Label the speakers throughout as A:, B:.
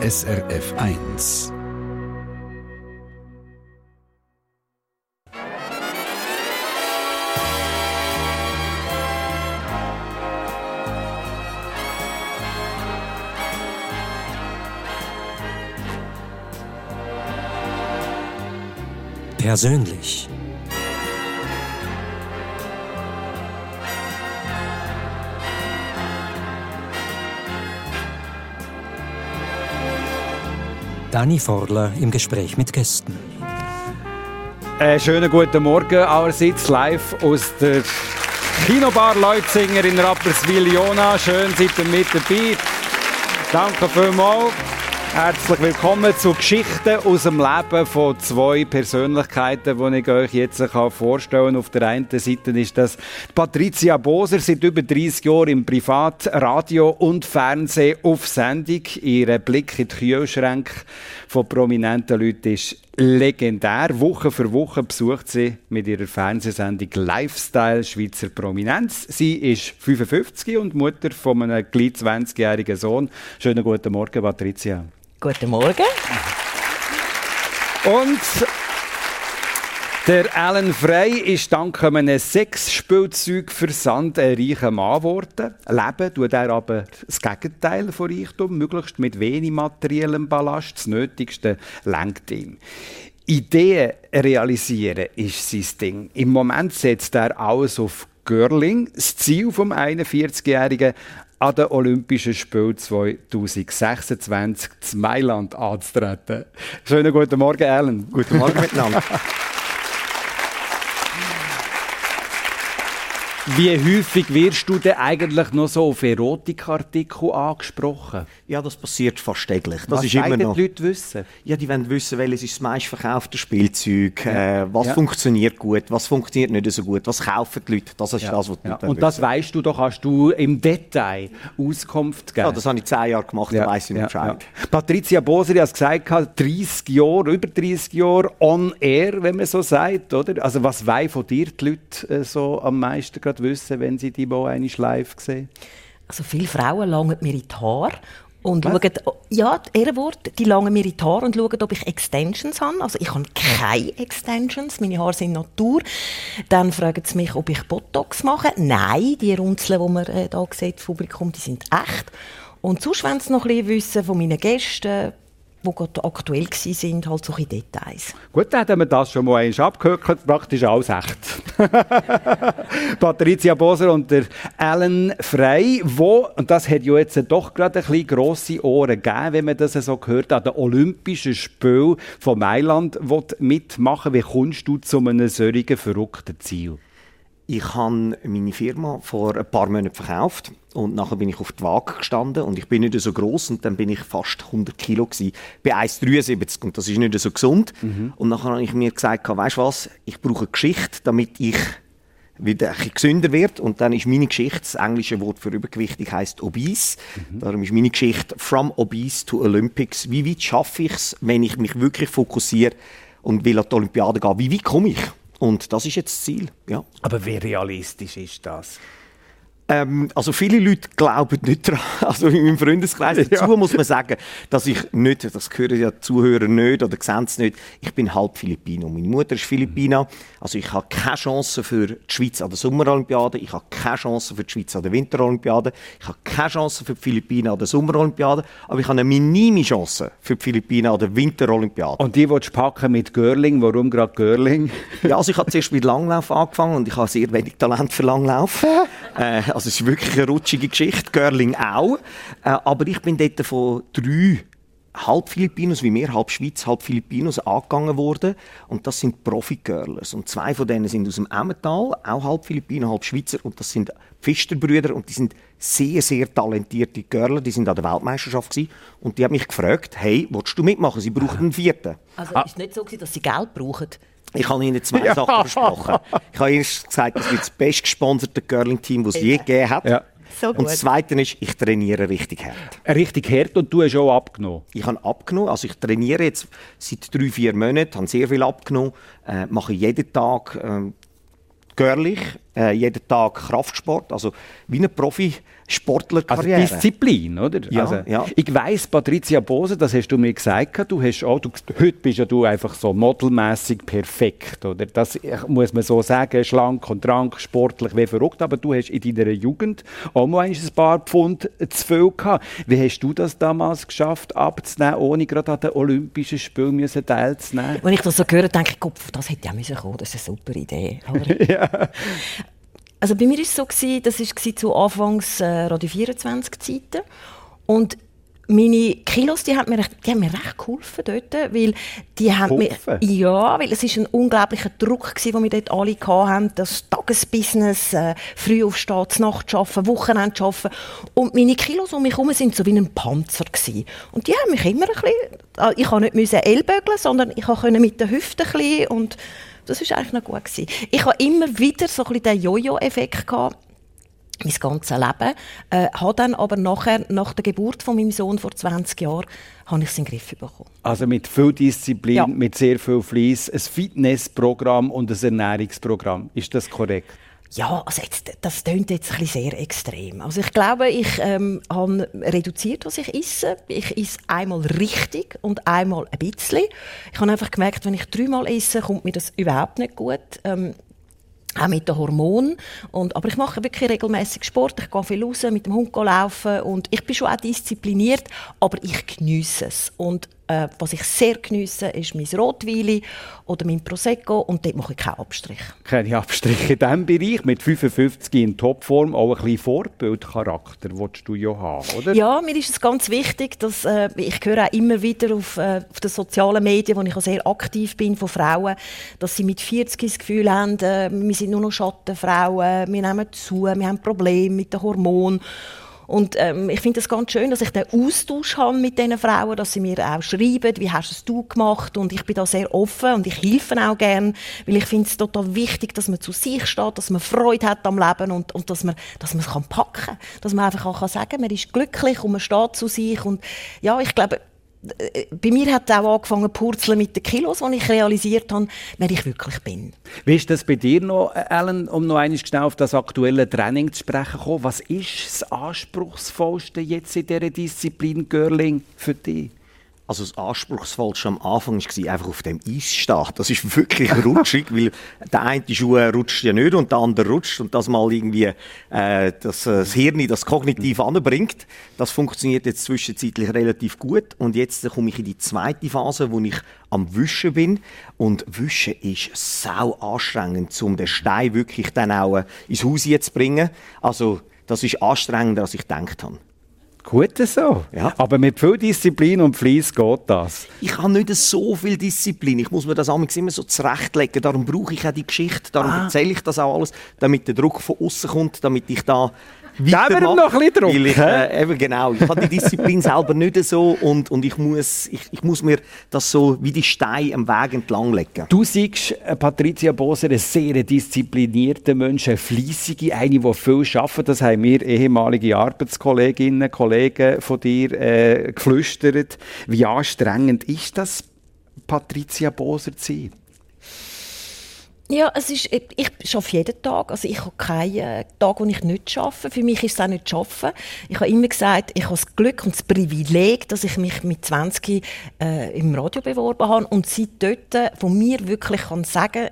A: SRF 1.
B: Persönlich. Dani Forler im Gespräch mit Gästen.
C: Einen schönen guten Morgen, allerseits live aus der Kinobar Leutzinger in Rapperswil-Jona. Schön, seid ihr mit dabei. Danke vielmals. Herzlich willkommen zu Geschichten aus dem Leben von zwei Persönlichkeiten, die ich euch jetzt vorstellen kann. Auf der einen Seite ist das Patricia Boser, seit über 30 Jahren im Privat, Radio und Fernsehen auf Sendung. Ihr Blick in die Kühlschränke von prominenten Leuten ist legendär. Woche für Woche besucht sie mit ihrer Fernsehsendung Lifestyle Schweizer Prominenz. Sie ist 55 und Mutter von einem gleich 20-jährigen Sohn. Schönen guten Morgen, Patricia.
D: Guten Morgen.
C: Und der Alan Frey ist dank einem Sexspielzeugversand ein reicher Mann geworden. Leben tut er aber das Gegenteil von Reichtum, möglichst mit wenig materiellem Ballast. Das Nötigste lenkt ihm. Ideen realisieren ist sein Ding. Im Moment setzt er alles auf Girling. Das Ziel vom 41-Jährigen an den Olympischen Spielen 2026 zu Mailand anzutreten. Schönen guten Morgen, Alan.
E: Guten Morgen miteinander.
C: Wie häufig wirst du denn eigentlich noch so auf Erotikartikel angesprochen?
E: Ja, das passiert fast täglich. Das
C: was
E: ist immer noch.
C: die Leute wissen?
E: Ja, die wollen wissen, welches ist das meistverkaufte Spielzeug, ja. äh, was ja. funktioniert gut, was funktioniert nicht so gut, was kaufen die Leute. Das ist ja. das, was
C: die Leute Und das weißt du, da kannst du im Detail Auskunft geben.
E: Ja, das habe ich zehn Jahre gemacht, da weiss ich nicht Bescheid.
C: Patricia Boser hat gesagt, 30 Jahre, über 30 Jahre on air, wenn man so sagt, oder? Also was wollen von dir die Leute äh, so am meisten gerade wissen, wenn sie die mal eine live sehen?
D: Also viele Frauen langen mir in die Haare und schauen, ja, Ehrenwort, die langen mir in die Haare und schauen, ob ich Extensions habe. Also ich habe keine Extensions, meine Haare sind Natur. Dann fragen sie mich, ob ich Botox mache. Nein, die Runzeln, die man äh, hier sieht, das Publikum, die sind echt. Und sonst wollen sie noch ein bisschen wissen von meinen Gästen, die gerade aktuell waren, halt so Details.
C: Gut, dann haben wir das schon mal einmal abgehört, praktisch alles echt. Patricia Boser und der Alan Frey, wo, und das hat ja jetzt doch gerade ein bisschen grosse Ohren gegeben, wenn man das so gehört, an den Olympischen Spielen von Mailand mitmachen Wie kommst du zu einem solchen verrückten Ziel?
E: Ich habe meine Firma vor ein paar Monaten verkauft und nachher bin ich auf die Waage gestanden und ich bin nicht so groß und dann bin ich fast 100 Kilo gewesen. Bei 1,73 und das ist nicht so gesund. Mhm. Und nachher habe ich mir gesagt, weißt du was, ich brauche eine Geschichte, damit ich wieder ein gesünder wird und dann ist meine Geschichte, das englische Wort für übergewichtig heißt obese. Mhm. Darum ist meine Geschichte from obese to Olympics. Wie weit schaffe ich es, wenn ich mich wirklich fokussiere und will an die Olympiade gehen? Wie weit komme ich? Und das ist jetzt das Ziel. Ja.
C: Aber wie realistisch ist das?
E: Ähm, also viele Leute glauben nicht daran. Also in meinem Freundeskreis dazu ja. muss man sagen, dass ich nicht, das hören ja die Zuhörer nicht oder sehen es nicht, ich bin halb Filipino. Meine Mutter ist Filipina, also ich habe keine Chance für die Schweiz an der Sommerolympiade, ich habe keine Chance für die Schweiz an der Winterolympiade, ich habe keine Chance für die Philippinen an der Sommerolympiade, aber ich habe eine minime Chance für die Philippinen an der Winterolympiade.
C: Und die willst du packen mit Görling, warum gerade Görling?
E: ja, also ich habe zuerst mit Langlauf angefangen und ich habe sehr wenig Talent für Langlauf. äh, also es ist wirklich eine rutschige Geschichte, Görling auch. Äh, aber ich bin dort von drei halb Filipinos wie mir, halb Schweiz, halb Filipinos angegangen worden. Und das sind Profi-Girlers. Und zwei von denen sind aus dem Emmental, auch halb Filipino, halb Schweizer. Und das sind Pfisterbrüder und die sind sehr, sehr talentierte Girler. Die sind an der Weltmeisterschaft gewesen. Und die haben mich gefragt, hey, willst du mitmachen? Sie brauchen einen vierten.
D: Also ah. ist nicht so, dass sie Geld brauchen?
E: Ich habe Ihnen zwei ja. Sachen versprochen. Ich habe Ihnen gesagt, das wird das bestgesponserte Curling-Team, das es je gegeben hat. Ja. So und das Zweite ist, ich trainiere richtig hart.
C: Richtig hart und du hast auch abgenommen?
E: Ich habe abgenommen. Also ich trainiere jetzt seit drei, vier Monaten, habe sehr viel abgenommen, äh, mache jeden Tag äh, görlich, äh, jeden Tag Kraftsport, also wie eine Profisportlerkarriere.
C: Also Disziplin, oder?
E: Ja,
C: also,
E: ja.
C: Ich weiss, Patricia Bose, das hast du mir gesagt, du hast auch, du, heute bist ja du einfach so modelmäßig perfekt, oder? Das äh, muss man so sagen, schlank und rank, sportlich, wie verrückt, aber du hast in deiner Jugend auch mal ein paar Pfund zu viel gehabt. Wie hast du das damals geschafft, abzunehmen, ohne gerade an den Olympischen Spielen müssen teilzunehmen?
D: Wenn ich das so höre, denke ich, Kopf, das hätte ja müssen kommen, das ist eine super Idee. Oder? Also bei mir war es so, gewesen, das war zu Anfangs äh, Radio 24 Zeiten und meine Kilos, die haben mir, recht- die haben mir recht geholfen dort, weil die haben mir, ja, weil es ist ein unglaublicher Druck gewesen, den wir dort alle hatten, das Tagesbusiness, äh, früh aufstehen, Nacht arbeiten, Wochenende arbeiten. Und meine Kilos um mich herum sind so wie ein Panzer gewesen. und die haben mich immer ein bisschen, äh, ich konnte nicht müssen ellbögeln, sondern ich konnte mit den Hüften ein bisschen und das ist eigentlich noch gut gewesen. Ich habe immer wieder so ein bisschen den Jojo-Effekt gehabt, mein ganzes Leben. Äh, habe dann aber nachher, nach der Geburt von meinem Sohn vor 20 Jahren, habe ich es in den Griff bekommen.
C: Also mit viel Disziplin,
D: Ja.
C: mit sehr viel Fleiss, ein Fitnessprogramm und ein Ernährungsprogramm. Ist das korrekt?
D: Ja, also jetzt, das klingt jetzt ein bisschen sehr extrem. Also ich glaube, ich ähm, habe reduziert, was ich esse. Ich esse einmal richtig und einmal ein bisschen. Ich habe einfach gemerkt, wenn ich dreimal esse, kommt mir das überhaupt nicht gut. Ähm, auch mit den Hormonen. Und, aber ich mache wirklich regelmäßig Sport. Ich gehe viel raus, mit dem Hund laufen und ich bin schon auch diszipliniert, aber ich geniesse es. Und äh, was ich sehr geniesse, ist mein Rotwein oder mein Prosecco und dort mache ich keinen Abstrich.
C: Keine Abstriche in diesem Bereich. Mit 55 in Topform auch ein bisschen Vorbildcharakter willst du ja haben, oder?
D: Ja, mir ist es ganz wichtig, dass äh, ich höre auch immer wieder auf, äh, auf den sozialen Medien, wo ich auch sehr aktiv bin von Frauen, dass sie mit 40 das Gefühl haben, äh, wir sind nur noch Schattenfrauen, wir nehmen zu, wir haben Probleme mit den Hormonen. Und ähm, ich finde es ganz schön, dass ich den Austausch habe mit diesen Frauen, dass sie mir auch schreiben, wie hast es du gemacht? Und ich bin da sehr offen und ich helfe auch gern, weil ich finde es total wichtig, dass man zu sich steht, dass man Freude hat am Leben und, und dass man, dass man es kann packen kann, dass man einfach auch kann sagen, man ist glücklich und man steht zu sich und ja, ich glaube, bei mir hat es auch angefangen purzeln mit den Kilos, als ich realisiert habe, wer ich wirklich bin.
C: Wie ist das bei dir noch, äh, Ellen, um noch einmal schnell auf das aktuelle Training zu sprechen kommen? Was ist das Anspruchsvollste jetzt in dieser Disziplin Girling für dich?
E: Also das Anspruchsvollste am Anfang war einfach auf dem Eis stehen. Das ist wirklich rutschig, weil der eine Schuh rutscht ja nicht und der andere rutscht und das mal irgendwie äh, das, äh, das Hirn das kognitiv anbringt. Das funktioniert jetzt zwischenzeitlich relativ gut und jetzt komme ich in die zweite Phase, wo ich am Wischen bin und Wischen ist sau anstrengend, um den Stein wirklich dann auch äh, ins Haus zu bringen. Also das ist anstrengender, als ich gedacht habe.
C: Gut so.
E: Ja.
C: Aber mit viel Disziplin und Fleiss geht das.
E: Ich habe nicht so viel Disziplin. Ich muss mir das immer so zurechtlegen. Darum brauche ich auch die Geschichte. Darum
C: Ah.
E: erzähle ich das auch alles, damit der Druck von außen kommt, damit ich da
C: Geben wir ihm noch ein bisschen Druck,
E: Weil ich, äh, eben genau. Ich habe die Disziplin selber nicht so und, und ich, muss, ich, ich muss mir das so wie die Steine am Weg entlang legen.
C: Du siehst äh, Patricia Boser, ein sehr disziplinierter Mensch, eine fleissige, eine, die viel arbeitet. Das haben mir ehemalige Arbeitskolleginnen, Kollegen von dir äh, geflüstert. Wie anstrengend ist das, Patricia Boser zu sein?
D: Ja, es ist, ich, arbeite jeden Tag. Also ich habe keinen äh, Tag, wo ich nicht arbeite. Für mich ist es auch nicht arbeiten. Ich habe immer gesagt, ich habe das Glück und das Privileg, dass ich mich mit 20 äh, im Radio beworben habe und seit dort äh, von mir wirklich kann sagen,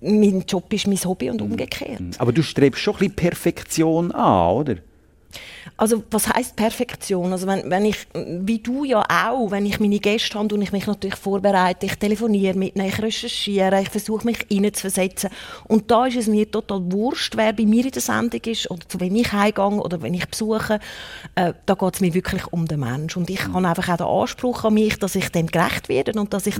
D: mein Job ist mein Hobby und umgekehrt.
C: Aber du strebst schon ein bisschen Perfektion an, oder?
D: Also was heißt Perfektion? Also wenn, wenn ich, wie du ja auch, wenn ich meine Gäste habe und ich mich natürlich vorbereite, ich telefoniere mit ihnen, ich recherchiere, ich versuche mich hineinzuversetzen. Und da ist es mir total wurscht, wer bei mir in der Sendung ist oder zu wem ich heimgehe oder wenn ich besuche. Äh, da geht es mir wirklich um den Mensch. Und ich habe einfach auch den Anspruch an mich, dass ich dem gerecht werde und dass ich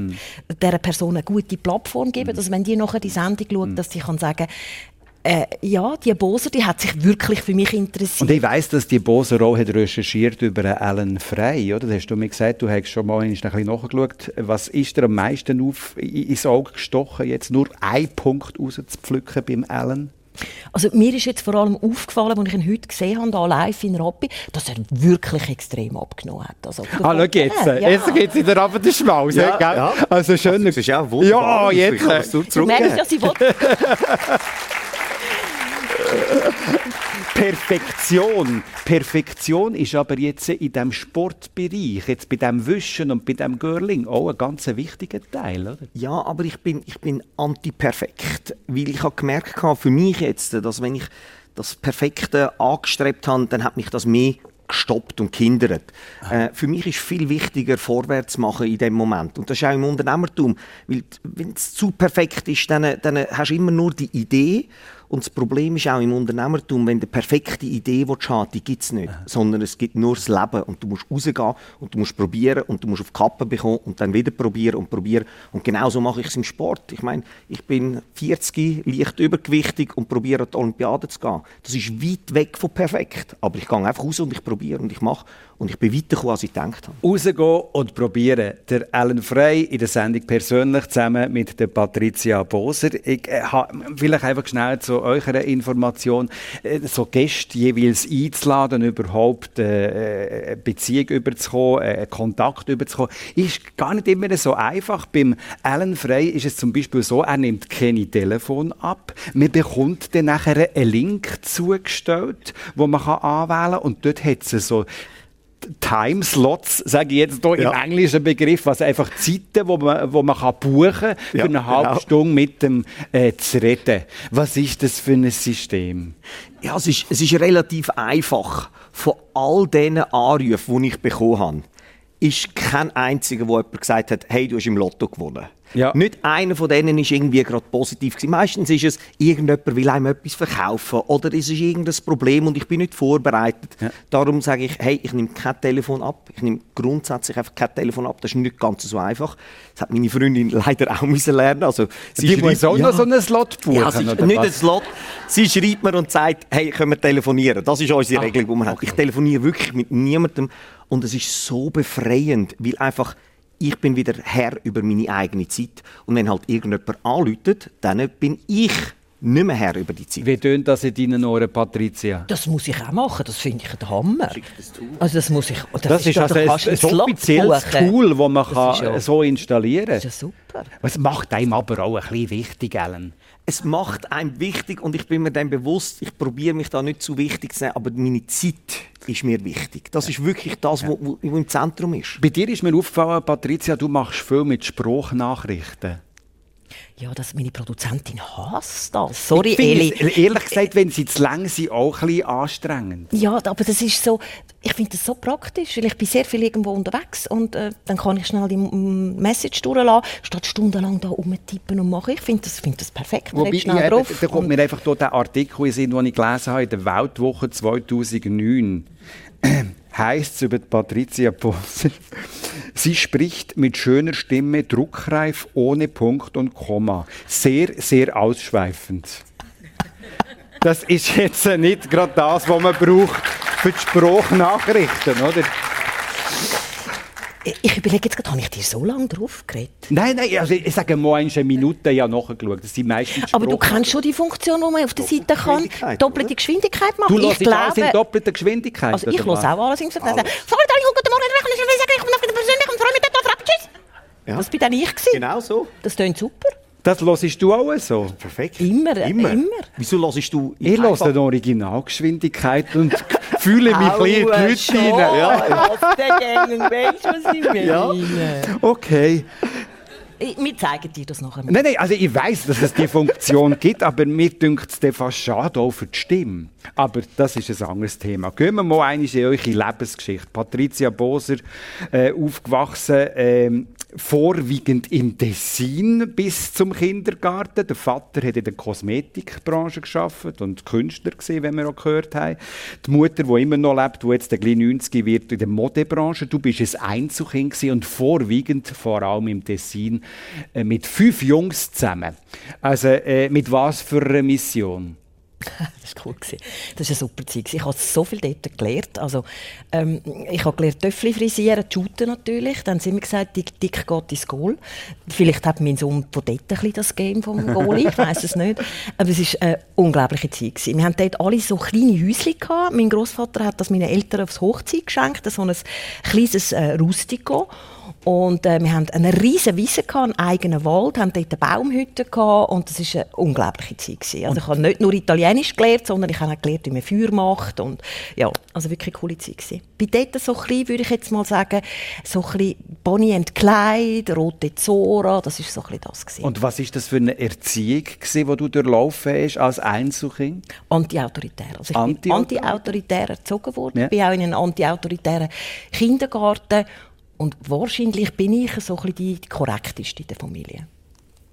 D: dieser Person eine gute Plattform gebe, dass wenn die nachher die Sendung schaut, dass sie kann sagen äh, ja, die Boser, die hat sich wirklich für mich interessiert.
C: Und ich weiss, dass die Boser auch hat recherchiert über einen Alan Frey, oder? Da hast du mir gesagt, du hast schon mal ein bisschen nachgeschaut. Was ist dir am meisten auf, ins Auge gestochen, jetzt nur einen Punkt rauszupflücken beim Alan?
D: Also mir ist jetzt vor allem aufgefallen, als ich ihn heute gesehen habe, da live in Rappi, dass er wirklich extrem abgenommen hat. Also,
C: Ah, schau jetzt.
D: Ja.
C: Jetzt geht es in der Abend den Schmaus.
E: Ja, ja.
C: Also schön.
E: Das ist ja wunderbar.
C: Ja,
E: Ich
C: jetzt.
E: das
D: Du merkst, dass ich will.
C: Perfektion. Perfektion ist aber jetzt in diesem Sportbereich, jetzt bei dem Wischen und bei dem Girling auch ein ganz wichtiger Teil, oder?
E: Ja, aber ich bin, ich bin anti-perfekt. Weil ich habe gemerkt, für mich jetzt, dass wenn ich das Perfekte angestrebt habe, dann hat mich das mehr gestoppt und gehindert. Äh, für mich ist viel wichtiger, vorwärts zu machen in dem Moment. Und das ist auch im Unternehmertum. Weil, wenn es zu perfekt ist, dann, dann hast du immer nur die Idee und das Problem ist auch im Unternehmertum, wenn du eine perfekte Idee haben die gibt es nicht. Ja. Sondern es gibt nur das Leben. Und du musst rausgehen und du musst probieren und du musst auf die Kappe bekommen und dann wieder probieren und probieren. Und genau so mache ich es im Sport. Ich meine, ich bin 40, leicht übergewichtig und probiere an die Olympiade zu gehen. Das ist weit weg von perfekt. Aber ich gehe einfach raus und ich probiere und ich mache. Und ich bin weitergekommen, als ich gedacht habe.
C: Rausgehen und probieren. Der Alan Frey in der Sendung persönlich zusammen mit der Patricia Boser. Ich äh, vielleicht einfach schnell zu eurer Information, äh, so Gäste jeweils einzuladen, überhaupt äh, eine Beziehung überzukommen, äh, Kontakt überzukommen, ist gar nicht immer so einfach. Beim Alan Frey ist es zum Beispiel so, er nimmt keine Telefon ab. Man bekommt dann nachher einen Link zugestellt, wo man anwählen kann und dort hat es so Timeslots, sage ich jetzt hier ja. im englischen Begriff, also einfach Zeiten, wo man, wo man kann buchen kann, für ja, eine halbe genau. Stunde mit dem äh, zu reden. Was ist das für ein System?
E: Ja, es ist, es ist relativ einfach. Von all diesen Anrufen, die ich bekommen habe, ist kein einziger, der jemand gesagt hat, hey, du hast im Lotto gewonnen. Ja. Nicht einer von denen ist irgendwie gerade positiv gewesen. Meistens ist es, irgendjemand will einem etwas verkaufen oder es ist irgendein Problem und ich bin nicht vorbereitet. Ja. Darum sage ich, hey, ich nehme kein Telefon ab. Ich nehme grundsätzlich einfach kein Telefon ab. Das ist nicht ganz so einfach. Das hat meine Freundin leider auch müssen lernen. Also,
C: sie Die muss auch ja, noch so einen Slot buchen, ja,
E: sie, Nicht einen Slot. Sie schreibt mir und sagt, hey, können wir telefonieren? Das ist unsere Ach, Regelung, die wir okay. haben. Ich telefoniere wirklich mit niemandem und es ist so befreiend, weil einfach ich bin wieder Herr über meine eigene Zeit. Und wenn halt irgendjemand anläutet, dann bin ich nicht mehr Herr über die Zeit.
C: Wie tönt das in deinen Ohren, Patricia?
D: Das muss ich auch machen, das finde ich ein Hammer. Das also das muss ich...
C: Das, das ist, ist also ein, ein offizielles Tool, das man kann ja, so installieren kann. Das ist ja super. Was macht einem aber auch ein bisschen wichtig, Ellen?
E: Es macht einem wichtig und ich bin mir dann bewusst, ich probiere mich da nicht zu wichtig zu sein, aber meine Zeit ist mir wichtig. Das ist wirklich das, was ja. im Zentrum ist.
C: Bei dir ist mir aufgefallen, Patricia, du machst viel mit Spruchnachrichten.
D: Ja, dass meine Produzentin hasst das. Sorry, Eli.
C: Ehrlich gesagt, wenn sie zu lang sind, auch ein bisschen anstrengend.
D: Ja, aber das ist so, ich finde das so praktisch, weil ich bin sehr viel irgendwo unterwegs und äh, dann kann ich schnell die Message durchlassen, statt stundenlang da rumtippen und machen. Ich finde das, find das perfekt.
C: Wobei, schnell ja, drauf. Da kommt mir einfach hier der Artikel in den ich gelesen habe in der Weltwoche 2009 heißt es über Patricia Poser, sie spricht mit schöner Stimme, druckreif, ohne Punkt und Komma. Sehr, sehr ausschweifend. Das ist jetzt nicht gerade das, was man braucht für die Sprachnachrichten, oder?
D: Ich überlege jetzt gerade, habe ich dir so lange drauf geredet?
C: Nein, nein, also ich sage mal eine Minute ja nachgeschaut. Das sind meistens
D: Aber du kennst schon die Funktion, wo man auf der Seite kann doppelte Geschwindigkeit machen.
C: Du ich alles in doppelter Geschwindigkeit?
D: Also ich höre auch alles in Geschwindigkeit. Sorry, guten Morgen, ich will sagen, ich komme persönlich und freue mich dort auf Tschüss. Ja. Das bin dann ich gewesen.
E: Genau so.
D: Das klingt super.
C: Das hörst du auch so?
E: Perfekt.
D: Immer, immer. immer.
E: Wieso hörst du?
C: Ich höre die Originalgeschwindigkeit und fühle mich ein bisschen in die Leute rein. Ja. Weißt du, was ich meine? Ja. Okay.
D: Wir zeigen dir das nachher.
C: Nein, nein, also ich weiß, dass es diese Funktion gibt, aber mir dünkt es fast schade auch für die Stimme. Aber das ist ein anderes Thema. Gehen wir mal in eure Lebensgeschichte. Patricia Boser, äh, aufgewachsen, äh, vorwiegend im Tessin bis zum Kindergarten. Der Vater hat in der Kosmetikbranche geschafft und Künstler gesehen, wenn wir auch gehört haben. Die Mutter, die immer noch lebt, die jetzt gleich 90 wird, in der Modebranche. Du bist ein Einzelkind und vorwiegend, vor allem im Tessin, äh, mit fünf Jungs zusammen. Also äh, mit was für einer Mission?
D: das war cool. Das war eine super Zeit. Ich habe so viel dort gelernt. Also, ähm, ich habe gelernt, Töffel frisieren, shooten natürlich. Dann haben sie immer gesagt, dick, dick geht ins Goal. Vielleicht hat mein Sohn von dort ein das Game vom Goal. Ich weiß es nicht. Aber es war eine unglaubliche Zeit. Gewesen. Wir hatten dort alle so kleine Häuschen. Gehabt. Mein Großvater hat das meinen Eltern aufs Hochzeit geschenkt. So ein kleines äh, Rustico. Und äh, wir hatten eine riesige Wiese, gehabt, einen eigenen Wald, haben dort eine Baumhütte gehabt, und das war eine unglaubliche Zeit. Gewesen. Also ich habe nicht nur Italiener Italienisch gelernt, sondern ich habe auch gelernt, wie man Feuer macht und ja, also wirklich eine coole Zeit gewesen. Bei dort so ein bisschen, würde ich jetzt mal sagen, so ein bisschen Bonnie and Clyde, Rote Zora, das ist so ein das gewesen.
C: Und was ist das für eine Erziehung gewesen, die du durchlaufen hast als Einzelkind?
D: Anti-autoritär. Also ich
C: Anti-autoritär?
D: bin anti-autoritär erzogen worden,
C: Ja.
D: bin auch in einen anti-autoritären Kindergarten und wahrscheinlich bin ich so ein die korrekteste in der Familie.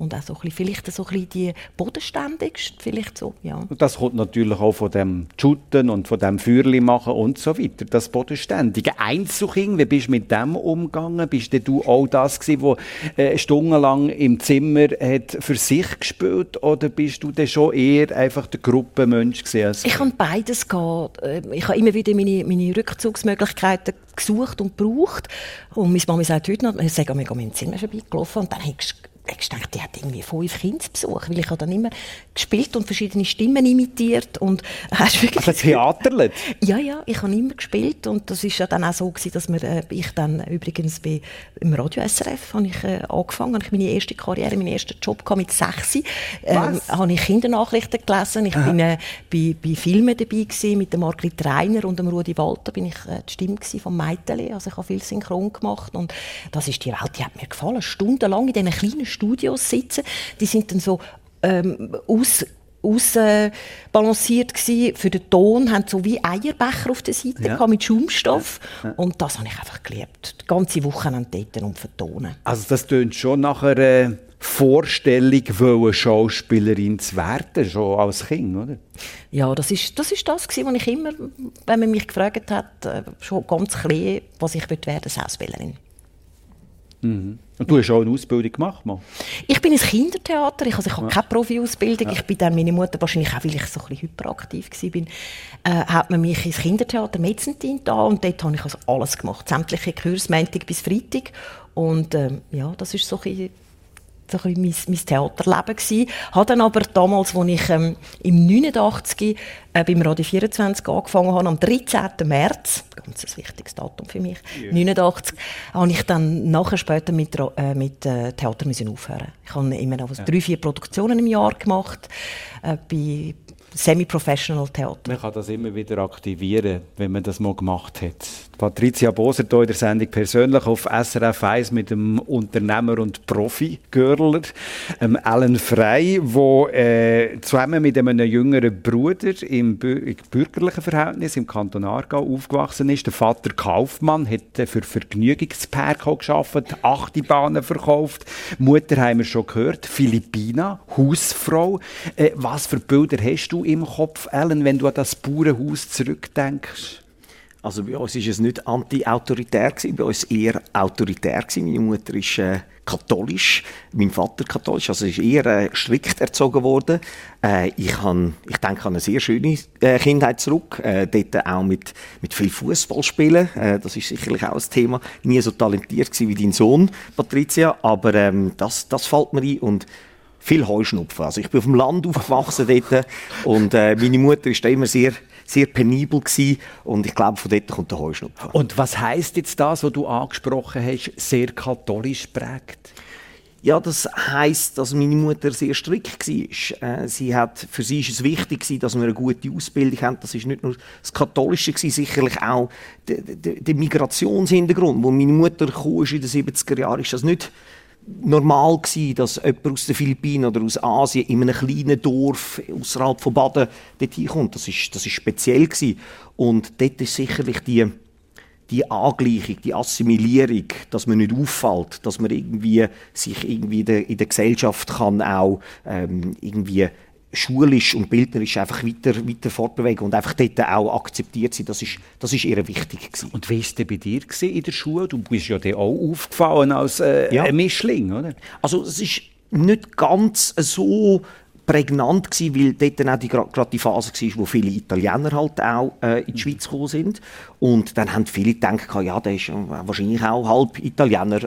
D: Und auch so ein bisschen, vielleicht so ein bisschen die bodenständigste, vielleicht so, ja.
C: Und das kommt natürlich auch von dem Shooten und von dem Feuerli machen und so weiter. Das bodenständige Einzelkind, wie bist du mit dem umgegangen? Bist denn du auch das gewesen, wo äh, stundenlang im Zimmer hat für sich gespielt oder bist du denn schon eher einfach der Gruppenmensch gewesen?
D: Ich habe beides gehabt. Äh, Ich habe immer wieder meine, meine Rückzugsmöglichkeiten gesucht und gebraucht. Und meine Mama sagt heute noch, ich sage, wir gehen im Zimmer vorbeigelaufen und dann hättest du hättest du gedacht, die hat irgendwie fünf Besuch, weil ich habe dann immer gespielt und verschiedene Stimmen imitiert und hast wirklich
C: also Theaterlet?
D: ja, ja, ich habe immer gespielt und das ist ja dann auch so gewesen, dass wir, äh, ich dann übrigens bei, im Radio SRF habe ich äh, angefangen, habe ich meine erste Karriere, meinen ersten Job gehabt mit sechs. Ähm, habe ich Kindernachrichten gelesen, ich bin äh, bei, bei Filmen dabei gewesen, mit dem Margrit Reiner und dem Rudi Walter bin ich äh, die Stimme gewesen vom Meiteli, also ich habe viel Synchron gemacht und das ist die Welt, die hat mir gefallen, stundenlang in diesen kleinen Studios sitzen, die sind dann so ähm, aus ausbalanciert gsi für den Ton, haben so wie Eierbecher auf der Seite
C: Ja.
D: mit Schaumstoff und das habe ich einfach geliebt. Die ganze Woche dort und vertonen.
C: Also das tönt schon nach einer Vorstellung, wollen Schauspielerin zu werden, schon als Kind, oder?
D: Ja, das ist das, ist das gewesen, was ich immer, wenn man mich gefragt hat, äh, schon ganz klein, was ich werden wollte, Schauspielerin.
C: Und du hast auch eine Ausbildung gemacht, mal.
D: Ich bin ins Kindertheater, ich, also ich habe keine Profi-Ausbildung. Ich bin dann, meine Mutter, wahrscheinlich auch, weil ich so ein bisschen hyperaktiv war, äh, hat man mich ins Kindertheater Metzentin da und dort habe ich also alles gemacht. Sämtliche Kurse, Montag bis Freitag. Und ähm, ja, das ist so ein bisschen mein, mein Theaterleben gsi. Habe dann aber damals, als ich ähm, im 89 äh, beim Radio 24 angefangen habe, am 13. März, ganz ein wichtiges Datum für mich, 89, habe ich dann nachher später mit, äh, mit äh, Theater müssen aufhören. Ich habe immer noch drei, vier Produktionen im Jahr gemacht äh, bei Semi-Professional Theater.
C: Man kann das immer wieder aktivieren, wenn man das mal gemacht hat. Patricia Boser hier in der Sendung persönlich auf SRF 1 mit dem Unternehmer und Profi-Görler, ähm, Alan Frey, der äh, zusammen mit einem jüngeren Bruder im bü bürgerlichen Verhältnis im Kanton Aargau aufgewachsen ist. Der Vater Kaufmann hat äh, für Vergnügungspark auch gearbeitet, Achtibahnen verkauft. Mutter haben wir schon gehört, Philippina, Hausfrau. Äh, was für Bilder hast du im Kopf, Alan, wenn du an das Bauernhaus zurückdenkst?
E: Also bei uns war es nicht anti-autoritär, bei uns eher autoritär. Meine Mutter ist äh, katholisch, mein Vater katholisch, also ist eher äh, strikt erzogen worden. Äh, ich, han, ich denke an eine sehr schöne äh, Kindheit zurück, äh, dort auch mit, mit viel Fußball spielen, äh, das ist sicherlich auch ein Thema. Nie so talentiert wie dein Sohn, Patricia, aber ähm, das, das fällt mir ein und viel Heuschnupfen. Also ich bin auf dem Land aufgewachsen dort und äh, meine Mutter ist da immer sehr, sehr penibel gewesen und ich glaube, von dort kommt der Heuschnupfen.
C: Und was heißt jetzt das, was du angesprochen hast, sehr katholisch prägt?
E: Ja, das heisst, dass meine Mutter sehr strikt war. Äh, sie hat, für sie ist es wichtig dass wir eine gute Ausbildung haben. Das ist nicht nur das Katholische sicherlich auch der, der, der Migrationshintergrund. Wo meine Mutter ist in den 70er Jahren, ist das nicht normal gewesen, dass jemand aus den Philippinen oder aus Asien in einem kleinen Dorf außerhalb von Baden dorthin kommt. Das ist, das ist speziell gewesen. Und dort ist sicherlich die die Angleichung, die Assimilierung, dass man nicht auffällt, dass man irgendwie sich irgendwie in der, Gesellschaft kann auch ähm, irgendwie schulisch und bildnerisch einfach weiter, weiter fortbewegen und einfach dort auch akzeptiert sein, das ist, das ist eher wichtig gewesen.
C: Und wie war es denn bei dir in der Schule? Du bist ja dann auch aufgefallen als äh,
E: Ja.
C: ein Mischling, oder?
E: Also es ist nicht ganz so prägnant gewesen, weil dort dann auch die, gerade die Phase war, wo viele Italiener halt auch äh, in die Schweiz gekommen sind. Und dann haben viele gedacht, ja, der ist äh, wahrscheinlich auch halb Italiener,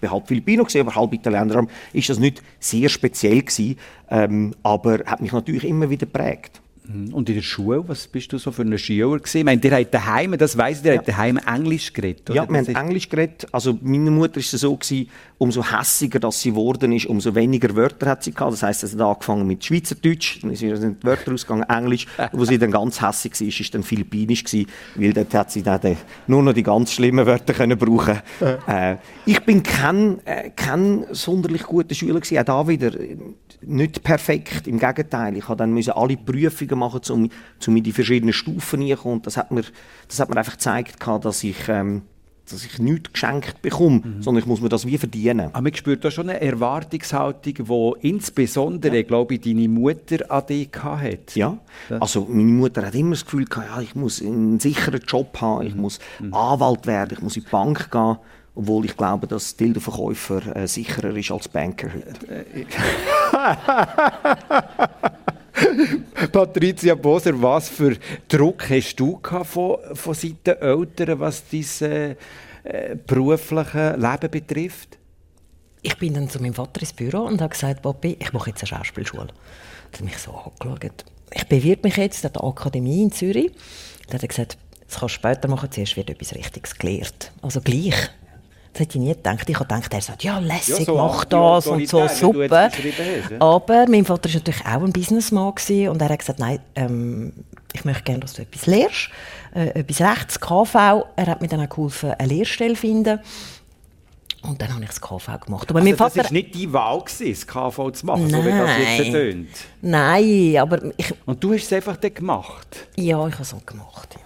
E: bin halb Filipino gewesen, aber halb Italiener. Ist das nicht sehr speziell gewesen, ähm, aber hat mich natürlich immer wieder geprägt.
C: Und in der Schule, was bist du so für ein Schüler gewesen? Ich meine, ihr habt daheim, das weiss ich, ihr
E: Ja.
C: habt daheim Englisch geredet, oder?
E: Ja, wir
C: Das
E: haben Englisch geredet. Also meine Mutter ist es so gewesen, umso hässiger dass sie geworden ist, umso weniger Wörter hat sie gehabt. Das heisst, es hat angefangen mit Schweizerdeutsch, dann sind die Wörter ausgegangen, Englisch. Und wo sie dann ganz hässig war, ist dann Philippinisch gewesen, weil dort hat sie dann nur noch die ganz schlimmen Wörter können brauchen. äh, ich bin kein, äh, kein sonderlich guter Schüler gewesen. Auch da wieder nicht perfekt. Im Gegenteil, ich habe dann müssen alle Prüfungen machen, um, um in die verschiedenen Stufen reinzukommen. Und das hat mir, das hat mir einfach gezeigt, dass ich ähm, dass ich nichts geschenkt bekomme, sondern ich muss mir das wie verdienen.
C: Aber man spürt da schon eine Erwartungshaltung, die insbesondere, glaube ich, deine Mutter an dich hat.
E: Ja, also meine Mutter hat immer das Gefühl gehabt, ja, ich muss einen sicheren Job haben, ich muss Anwalt werden, ich muss in die Bank gehen, obwohl ich glaube, dass Dildo-Verkäufer äh, sicherer ist als Banker heute.
C: Patricia Boser, was für Druck hast du von, von Seiten Eltern, was dein äh, äh, berufliche Leben betrifft?
D: Ich bin dann zu meinem Vater ins Büro und habe gesagt, Papi, ich mache jetzt eine Schauspielschule. Er hat mich so angeschaut. Ich bewirbe mich jetzt an der Akademie in Zürich. Dann hat er gesagt, das kannst du später machen, zuerst wird etwas Richtiges gelehrt. Also gleich. Das hätte ich nie gedacht. Ich habe gedacht, er sagt, ja, lässig,
C: Ja, so
D: mach das und so, super. Aber mein Vater war natürlich auch ein Businessman gewesen und er hat gesagt, nein, ähm, ich möchte gerne, dass du etwas lehrst, äh, etwas Rechts, KV. Er hat mir dann auch geholfen, eine Lehrstelle zu finden. Und dann habe ich das KV gemacht. Aber mein
C: Also, das
D: Vater...
C: war nicht deine Wahl, gewesen, das KV zu machen, so wie das jetzt
D: Nein.
C: tönt.
D: Nein, aber ich,
C: Und du hast es einfach dann gemacht.
D: ja, ich habe es auch gemacht. Ja.